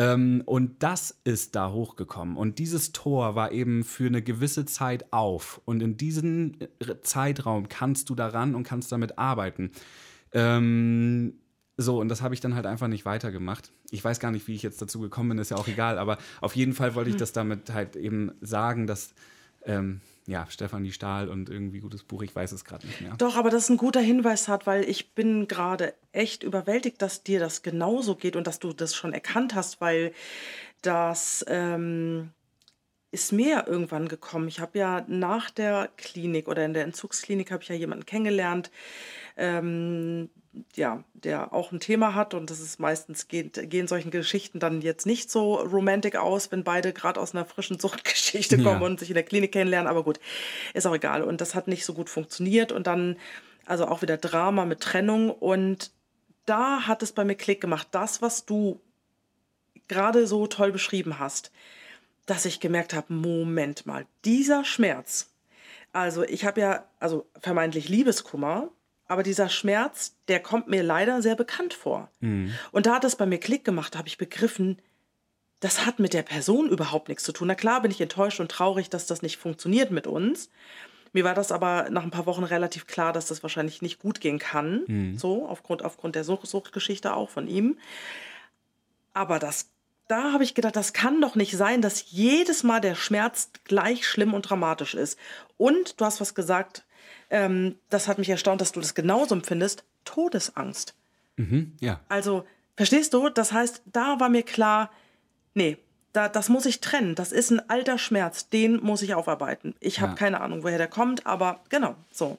Speaker 1: Ähm, und das ist da hochgekommen. Und dieses Tor war eben für eine gewisse Zeit auf. Und in diesem äh, Zeitraum kannst du daran und kannst damit arbeiten. Ähm, so, und das habe ich dann halt einfach nicht weitergemacht. Ich weiß gar nicht, wie ich jetzt dazu gekommen bin, ist ja auch egal, aber auf jeden Fall wollte ich das damit halt eben sagen, dass, ähm, ja, Stefanie Stahl und irgendwie gutes Buch, ich weiß es gerade nicht mehr.
Speaker 2: Doch, aber das ist ein guter Hinweis hat, weil ich bin gerade echt überwältigt, dass dir das genauso geht und dass du das schon erkannt hast, weil das, ähm, ist mir irgendwann gekommen. Ich habe ja nach der Klinik oder in der Entzugsklinik habe ich ja jemanden kennengelernt, ähm, ja, der auch ein Thema hat und das ist meistens geht, gehen solchen Geschichten dann jetzt nicht so romantic aus, wenn beide gerade aus einer frischen Suchtgeschichte kommen ja. und sich in der Klinik kennenlernen, aber gut, ist auch egal und das hat nicht so gut funktioniert und dann also auch wieder Drama mit Trennung und da hat es bei mir Klick gemacht. Das, was du gerade so toll beschrieben hast, dass ich gemerkt habe, Moment mal, dieser Schmerz, also ich habe ja, also vermeintlich Liebeskummer, aber dieser Schmerz, der kommt mir leider sehr bekannt vor. Mhm. Und da hat es bei mir Klick gemacht, da habe ich begriffen, das hat mit der Person überhaupt nichts zu tun. Na klar bin ich enttäuscht und traurig, dass das nicht funktioniert mit uns. Mir war das aber nach ein paar Wochen relativ klar, dass das wahrscheinlich nicht gut gehen kann. Mhm. So, aufgrund, aufgrund der Such Suchtgeschichte auch von ihm. Aber das da habe ich gedacht, das kann doch nicht sein, dass jedes Mal der Schmerz gleich schlimm und dramatisch ist. Und du hast was gesagt, ähm, das hat mich erstaunt, dass du das genauso empfindest, Todesangst.
Speaker 1: Mhm, ja.
Speaker 2: Also, verstehst du? Das heißt, da war mir klar, nee, da, das muss ich trennen. Das ist ein alter Schmerz, den muss ich aufarbeiten. Ich habe ja. keine Ahnung, woher der kommt, aber genau, so.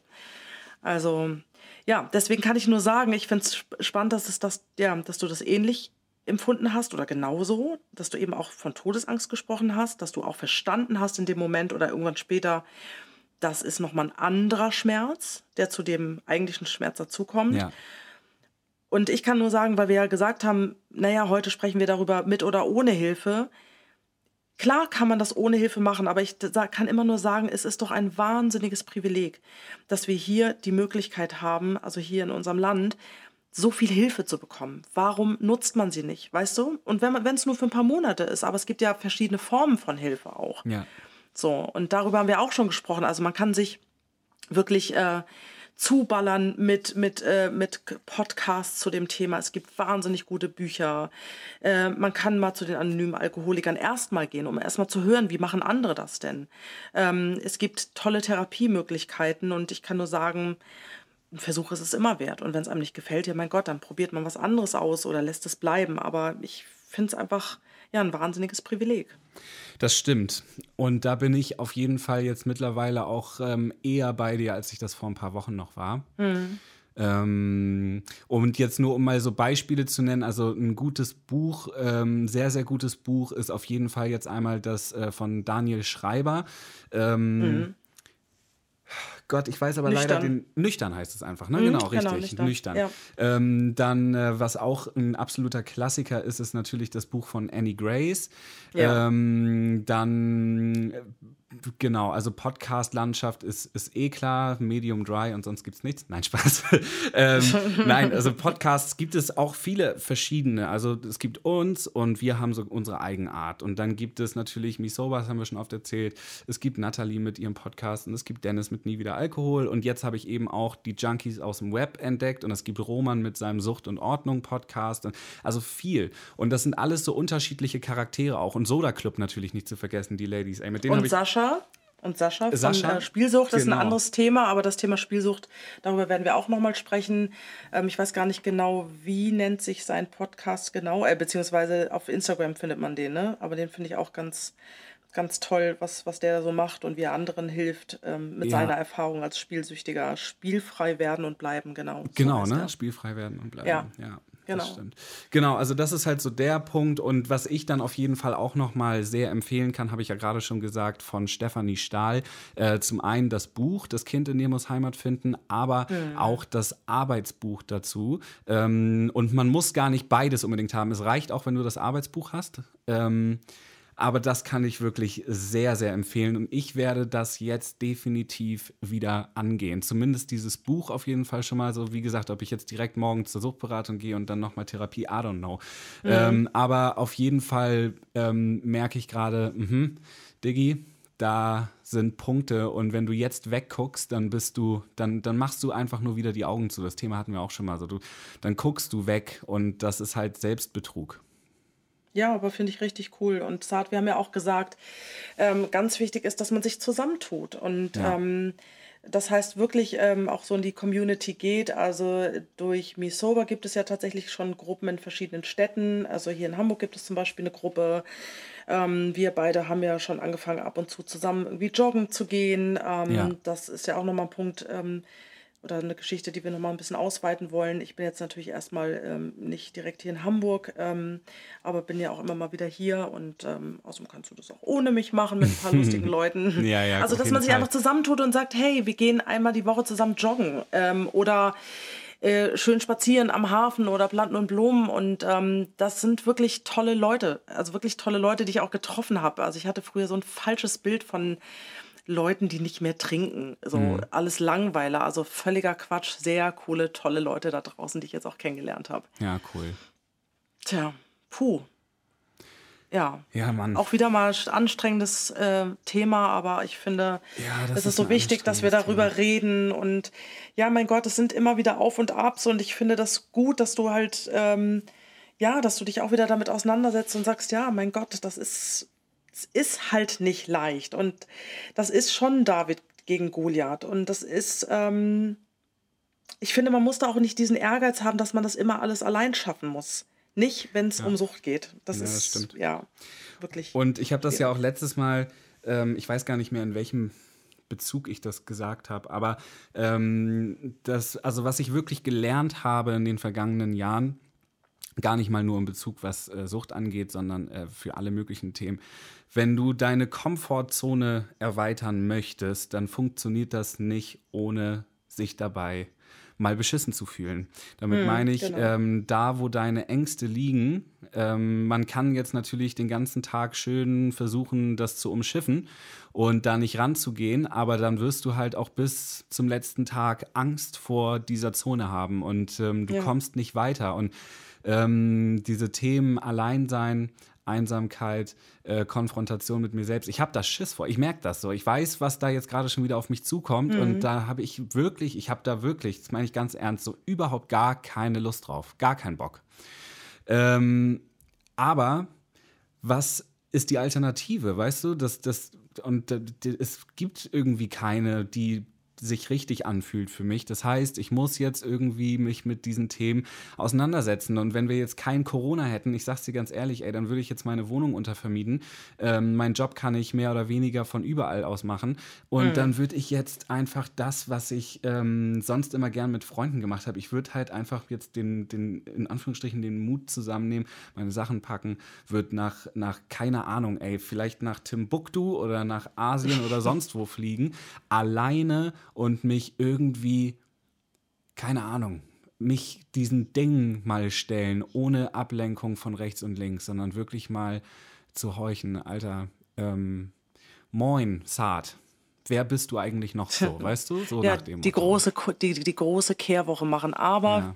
Speaker 2: Also, ja, deswegen kann ich nur sagen, ich finde es spannend, dass, es das, ja, dass du das ähnlich empfunden hast oder genauso, dass du eben auch von Todesangst gesprochen hast, dass du auch verstanden hast in dem Moment oder irgendwann später, das ist nochmal ein anderer Schmerz, der zu dem eigentlichen Schmerz dazukommt. Ja. Und ich kann nur sagen, weil wir ja gesagt haben, naja, heute sprechen wir darüber mit oder ohne Hilfe. Klar kann man das ohne Hilfe machen, aber ich kann immer nur sagen, es ist doch ein wahnsinniges Privileg, dass wir hier die Möglichkeit haben, also hier in unserem Land, so viel Hilfe zu bekommen. Warum nutzt man sie nicht, weißt du? Und wenn es nur für ein paar Monate ist, aber es gibt ja verschiedene Formen von Hilfe auch.
Speaker 1: Ja.
Speaker 2: So, und darüber haben wir auch schon gesprochen. Also man kann sich wirklich äh, zuballern mit, mit, äh, mit Podcasts zu dem Thema. Es gibt wahnsinnig gute Bücher. Äh, man kann mal zu den anonymen Alkoholikern erstmal gehen, um erstmal zu hören, wie machen andere das denn. Ähm, es gibt tolle Therapiemöglichkeiten und ich kann nur sagen, ein Versuch ist es immer wert. Und wenn es einem nicht gefällt, ja mein Gott, dann probiert man was anderes aus oder lässt es bleiben. Aber ich finde es einfach ja ein wahnsinniges Privileg.
Speaker 1: Das stimmt. Und da bin ich auf jeden Fall jetzt mittlerweile auch ähm, eher bei dir, als ich das vor ein paar Wochen noch war. Mhm. Ähm, und jetzt nur, um mal so Beispiele zu nennen, also ein gutes Buch, ähm, sehr, sehr gutes Buch ist auf jeden Fall jetzt einmal das äh, von Daniel Schreiber. Ähm, mhm. Gott, ich weiß aber nüchtern. leider den. Nüchtern heißt es einfach, ne? Mhm, genau, genau, richtig. Genau, nüchtern. nüchtern. Ja. Ähm, dann, äh, was auch ein absoluter Klassiker ist, ist natürlich das Buch von Annie Grace. Ja. Ähm, dann Genau, also Podcast-Landschaft ist, ist eh klar, Medium Dry und sonst gibt es nichts. Nein, Spaß. ähm, nein, also Podcasts gibt es auch viele verschiedene. Also es gibt uns und wir haben so unsere Eigenart. Und dann gibt es natürlich Misobas, haben wir schon oft erzählt. Es gibt Natalie mit ihrem Podcast und es gibt Dennis mit Nie wieder Alkohol. Und jetzt habe ich eben auch die Junkies aus dem Web entdeckt und es gibt Roman mit seinem Sucht und Ordnung Podcast. Also viel. Und das sind alles so unterschiedliche Charaktere auch. Und Soda Club natürlich nicht zu vergessen, die Ladies.
Speaker 2: Ey, mit denen und Sascha Sascha und Sascha von Sascha? Äh, Spielsucht. Das genau. ist ein genau. anderes Thema, aber das Thema Spielsucht, darüber werden wir auch nochmal sprechen. Ähm, ich weiß gar nicht genau, wie nennt sich sein Podcast genau, äh, beziehungsweise auf Instagram findet man den, ne? Aber den finde ich auch ganz, ganz toll, was, was der so macht und wie er anderen hilft, ähm, mit ja. seiner Erfahrung als Spielsüchtiger spielfrei werden und bleiben, genau.
Speaker 1: Genau, so ne? Spielfrei werden und bleiben. Ja. ja. Genau. Das stimmt. Genau, also das ist halt so der Punkt. Und was ich dann auf jeden Fall auch nochmal sehr empfehlen kann, habe ich ja gerade schon gesagt, von Stefanie Stahl. Äh, zum einen das Buch, Das Kind in dir muss Heimat finden, aber mhm. auch das Arbeitsbuch dazu. Ähm, und man muss gar nicht beides unbedingt haben. Es reicht auch, wenn du das Arbeitsbuch hast. Ähm, aber das kann ich wirklich sehr, sehr empfehlen. Und ich werde das jetzt definitiv wieder angehen. Zumindest dieses Buch auf jeden Fall schon mal so. Wie gesagt, ob ich jetzt direkt morgen zur Suchtberatung gehe und dann nochmal Therapie, I don't know. Mhm. Ähm, aber auf jeden Fall ähm, merke ich gerade, mhm, Diggi, da sind Punkte und wenn du jetzt wegguckst, dann bist du, dann, dann machst du einfach nur wieder die Augen zu. Das Thema hatten wir auch schon mal so. Du, dann guckst du weg und das ist halt Selbstbetrug.
Speaker 2: Ja, aber finde ich richtig cool. Und Saad, wir haben ja auch gesagt, ähm, ganz wichtig ist, dass man sich zusammentut. Und ja. ähm, das heißt wirklich ähm, auch so in die Community geht. Also durch Misoba gibt es ja tatsächlich schon Gruppen in verschiedenen Städten. Also hier in Hamburg gibt es zum Beispiel eine Gruppe. Ähm, wir beide haben ja schon angefangen, ab und zu zusammen irgendwie joggen zu gehen. Ähm,
Speaker 1: Ja.
Speaker 2: Das ist ja auch nochmal ein Punkt ähm, oder eine Geschichte, die wir nochmal ein bisschen ausweiten wollen. Ich bin jetzt natürlich erstmal ähm, nicht direkt hier in Hamburg, ähm, aber bin ja auch immer mal wieder hier und ähm, außerdem kannst du das auch ohne mich machen mit ein paar lustigen Leuten.
Speaker 1: Ja, ja,
Speaker 2: also, dass man sich
Speaker 1: Fall.
Speaker 2: einfach zusammentut und sagt, hey, wir gehen einmal die Woche zusammen joggen ähm, oder äh, schön spazieren am Hafen oder planten und Blumen und ähm, das sind wirklich tolle Leute, also wirklich tolle Leute, die ich auch getroffen habe. Also ich hatte früher so ein falsches Bild von Leuten, die nicht mehr trinken, so
Speaker 1: Mhm.
Speaker 2: alles Langweiler, also völliger Quatsch, sehr coole, tolle Leute da draußen, die ich jetzt auch kennengelernt habe.
Speaker 1: Ja, cool.
Speaker 2: Tja, puh. Ja,
Speaker 1: Ja, Mann.
Speaker 2: auch wieder mal anstrengendes äh, Thema, aber ich finde,
Speaker 1: Ja,
Speaker 2: es
Speaker 1: ist
Speaker 2: ist so wichtig, dass wir darüber
Speaker 1: anstrengendes
Speaker 2: reden. Und ja, mein Gott, es sind immer wieder Auf und Abs und ich finde das gut, dass du halt, ähm, ja, dass du dich auch wieder damit auseinandersetzt und sagst, ja, mein Gott, das ist, es ist halt nicht leicht. Und das ist schon David gegen Goliath. Und das ist, ähm, ich finde, man muss da auch nicht diesen Ehrgeiz haben, dass man das immer alles allein schaffen muss. Nicht, wenn es um Sucht geht. Das
Speaker 1: Ja, das
Speaker 2: ist,
Speaker 1: stimmt.
Speaker 2: ja, wirklich.
Speaker 1: Und ich habe das ja auch letztes Mal, ähm, ich weiß gar nicht mehr, in welchem Bezug ich das gesagt habe, aber ähm, das, also was ich wirklich gelernt habe in den vergangenen Jahren, gar nicht mal nur in Bezug, was äh, Sucht angeht, sondern äh, für alle möglichen Themen. Wenn du deine Komfortzone erweitern möchtest, dann funktioniert das nicht ohne sich dabei mal beschissen zu fühlen. Damit meine ich,
Speaker 2: genau.
Speaker 1: ähm, da wo deine Ängste liegen, ähm, man kann jetzt natürlich den ganzen Tag schön versuchen, das zu umschiffen und da nicht ranzugehen, aber dann wirst du halt auch bis zum letzten Tag Angst vor dieser Zone haben und ähm, du
Speaker 2: Ja.
Speaker 1: kommst nicht weiter. Und ähm, diese Themen Alleinsein, Einsamkeit, äh, Konfrontation mit mir selbst. Ich habe da Schiss vor. Ich merke das so. Ich weiß, was da jetzt gerade schon wieder auf mich zukommt. Und da habe ich wirklich, ich habe da wirklich, das meine ich ganz ernst, so überhaupt gar keine Lust drauf. Gar keinen Bock. Ähm, aber was ist die Alternative, weißt du? Das, das, und äh, es gibt irgendwie keine, die sich richtig anfühlt für mich. Das heißt, ich muss jetzt irgendwie mich mit diesen Themen auseinandersetzen. Und wenn wir jetzt kein Corona hätten, ich sag's dir ganz ehrlich, ey, dann würde ich jetzt meine Wohnung untervermieten. Ähm, meinen Job kann ich mehr oder weniger von überall aus machen. Und dann würde ich jetzt einfach das, was ich ähm, sonst immer gern mit Freunden gemacht habe, ich würde halt einfach jetzt den, den, in Anführungsstrichen, den Mut zusammennehmen, meine Sachen packen, würde nach, nach, keine Ahnung, ey, vielleicht nach Timbuktu oder nach Asien oder sonst wo fliegen, alleine und mich irgendwie, keine Ahnung, mich diesen Dingen mal stellen, ohne Ablenkung von rechts und links, sondern wirklich mal zu horchen, Alter, ähm, moin, Saad. Wer bist du eigentlich noch so, weißt du? So
Speaker 2: ja,
Speaker 1: nach dem
Speaker 2: die
Speaker 1: Motto.
Speaker 2: große, die, die große Kehrwoche machen. Aber
Speaker 1: Ja.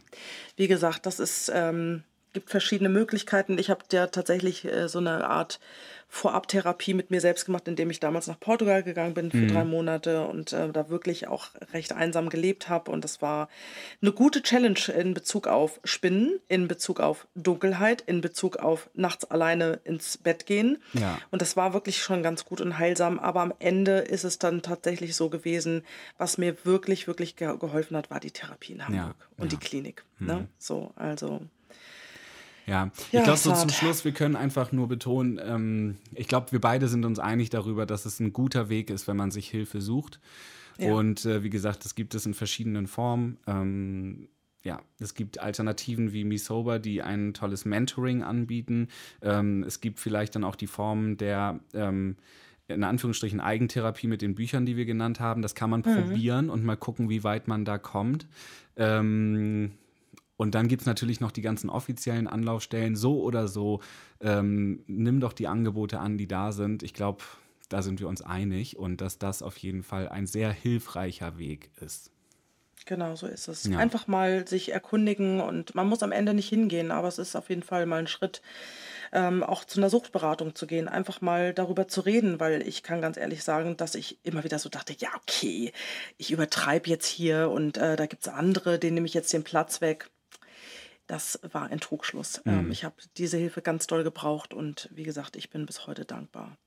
Speaker 2: wie gesagt, das ist, ähm, gibt verschiedene Möglichkeiten. Ich habe ja tatsächlich äh, so eine Art Vorabtherapie mit mir selbst gemacht, indem ich damals nach Portugal gegangen bin für
Speaker 1: Mhm.
Speaker 2: drei Monate und äh, da wirklich auch recht einsam gelebt habe. Und das war eine gute Challenge in Bezug auf Spinnen, in Bezug auf Dunkelheit, in Bezug auf nachts alleine ins Bett gehen.
Speaker 1: Ja.
Speaker 2: Und das war wirklich schon ganz gut und heilsam. Aber am Ende ist es dann tatsächlich so gewesen, was mir wirklich, wirklich ge geholfen hat, war die Therapie in Hamburg und
Speaker 1: ja. Mhm.
Speaker 2: die Klinik. Ne? So, also.
Speaker 1: Ja, ich
Speaker 2: Ja,
Speaker 1: glaube, so zum Schluss, wir können einfach nur betonen, ähm, ich glaube, wir beide sind uns einig darüber, dass es ein guter Weg ist, wenn man sich Hilfe sucht.
Speaker 2: Ja.
Speaker 1: Und äh, wie gesagt, das gibt es in verschiedenen Formen. Ähm, ja, es gibt Alternativen wie MeSober, die ein tolles Mentoring anbieten. Ähm, es gibt vielleicht dann auch die Form der ähm, in Anführungsstrichen Eigentherapie mit den Büchern, die wir genannt haben. Das kann man probieren und mal gucken, wie weit man da kommt. Ähm, und dann gibt es natürlich noch die ganzen offiziellen Anlaufstellen. So oder so, ähm, nimm doch die Angebote an, die da sind. Ich glaube, da sind wir uns einig und dass das auf jeden Fall ein sehr hilfreicher Weg ist.
Speaker 2: Genau, so ist es.
Speaker 1: Ja.
Speaker 2: Einfach mal sich erkundigen und man muss am Ende nicht hingehen, aber es ist auf jeden Fall mal ein Schritt, ähm, auch zu einer Suchtberatung zu gehen, einfach mal darüber zu reden, weil ich kann ganz ehrlich sagen, dass ich immer wieder so dachte, ja, okay, ich übertreibe jetzt hier und äh, da gibt es andere, denen nehme ich jetzt den Platz weg. Das war ein Trugschluss. Ähm, ich habe diese Hilfe ganz doll gebraucht und wie gesagt, ich bin bis heute dankbar.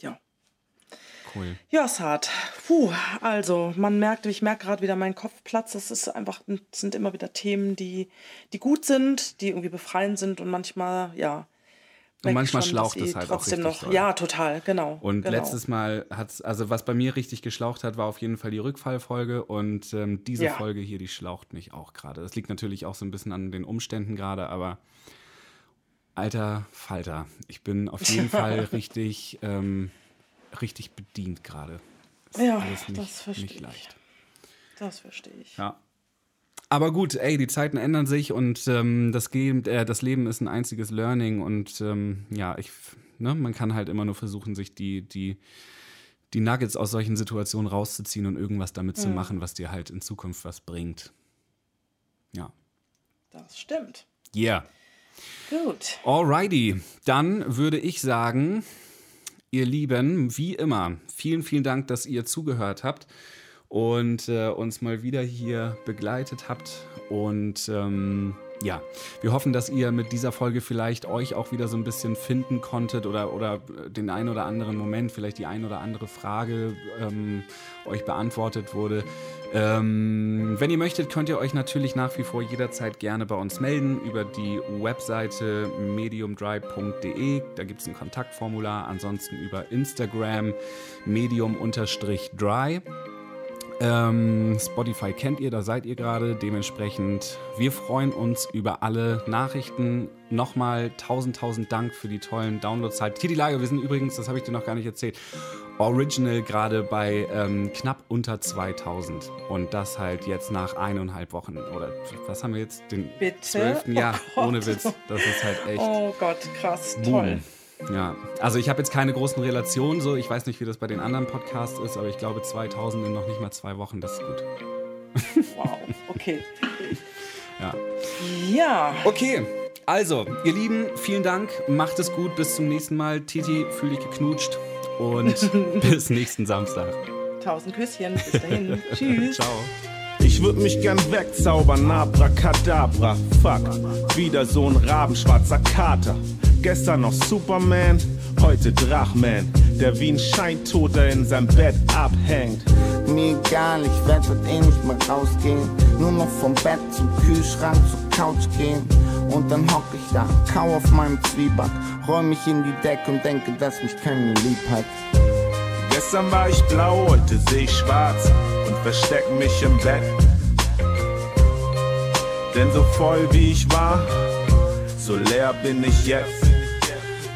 Speaker 2: Ja.
Speaker 1: Cool.
Speaker 2: Ja, Saad. Puh, also man merkt, ich merke gerade wieder meinen Kopf platzt. Das ist einfach, sind immer wieder Themen, die, die gut sind, die irgendwie befreiend sind und manchmal, ja,
Speaker 1: Und manchmal schlaucht es halt auch richtig noch.
Speaker 2: Doll. Ja, total, genau.
Speaker 1: Und
Speaker 2: genau.
Speaker 1: letztes Mal hat es, also was bei mir richtig geschlaucht hat, war auf jeden Fall die Rückfallfolge. Und ähm, diese ja. Folge hier, die schlaucht mich auch gerade. Das liegt natürlich auch so ein bisschen an den Umständen gerade, aber alter Falter, ich bin auf jeden Fall richtig, ähm, richtig bedient gerade.
Speaker 2: Ja, nicht, das verstehe ich. Leicht. Das verstehe ich.
Speaker 1: Ja. Aber gut, ey, die Zeiten ändern sich und ähm, das, äh, das, Leben ist ein einziges Learning und ähm, ja, ich, ne, man kann halt immer nur versuchen, sich die, die, die Nuggets aus solchen Situationen rauszuziehen und irgendwas damit mhm. zu machen, was dir halt in Zukunft was bringt. Ja.
Speaker 2: Das stimmt.
Speaker 1: Yeah.
Speaker 2: Gut.
Speaker 1: Alrighty, dann würde ich sagen, ihr Lieben, wie immer, vielen, vielen Dank, dass ihr zugehört habt und äh, uns mal wieder hier begleitet habt. Und ähm, ja, wir hoffen, dass ihr mit dieser Folge vielleicht euch auch wieder so ein bisschen finden konntet oder, oder den einen oder anderen Moment, vielleicht die ein oder andere Frage ähm, euch beantwortet wurde. Ähm, wenn ihr möchtet, könnt ihr euch natürlich nach wie vor jederzeit gerne bei uns melden über die Webseite mediumdry.de. Da gibt es ein Kontaktformular. Ansonsten über Instagram medium-dry. Ähm, Spotify kennt ihr, da seid ihr gerade. Dementsprechend, wir freuen uns über alle Nachrichten. Nochmal tausend, tausend Dank für die tollen Downloads. Halt. Hier die Lage, wir sind übrigens, das habe ich dir noch gar nicht erzählt, Original gerade bei ähm, knapp unter 2000. Und das halt jetzt nach eineinhalb Wochen. Oder was haben wir jetzt? Den
Speaker 2: Bitte?
Speaker 1: 12. Jahr, oh ohne Witz. Das ist halt echt.
Speaker 2: Oh Gott, krass, boom. toll.
Speaker 1: Ja, also ich habe jetzt keine großen Relationen so. Ich weiß nicht, wie das bei den anderen Podcasts ist, aber ich glaube 2000 in noch nicht mal zwei Wochen, das ist gut.
Speaker 2: Wow, okay.
Speaker 1: ja.
Speaker 2: Ja.
Speaker 1: Okay, also, ihr Lieben, vielen Dank. Macht es gut. Bis zum nächsten Mal. Titi, fühl dich geknutscht. Und bis nächsten Samstag.
Speaker 2: Tausend Küsschen. Bis dahin. Tschüss.
Speaker 1: Ciao.
Speaker 3: Ich würd mich gern wegzaubern, abracadabra, fuck. Wieder so ein rabenschwarzer Kater. Gestern noch Superman, heute Drachman, der wie ein Scheintoter in seinem Bett abhängt.
Speaker 4: Mir egal, ich werd heute eh nicht mehr rausgehen. Nur noch vom Bett zum Kühlschrank zur Couch gehen. Und dann hock ich da, kau auf meinem Zwieback, räum mich in die Decke und denke, dass mich kein lieb hat.
Speaker 3: Gestern war ich blau, heute seh ich schwarz und versteck mich im Bett. Denn so voll wie ich war, so leer bin ich jetzt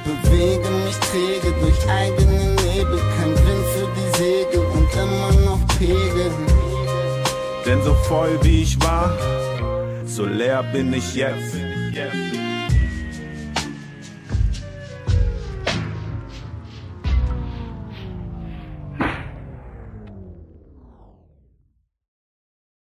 Speaker 4: bewege mich träge durch eigene Nebel, kein Wind für die Segel und immer noch Pegel.
Speaker 3: Denn so voll wie ich war, so leer bin ich jetzt.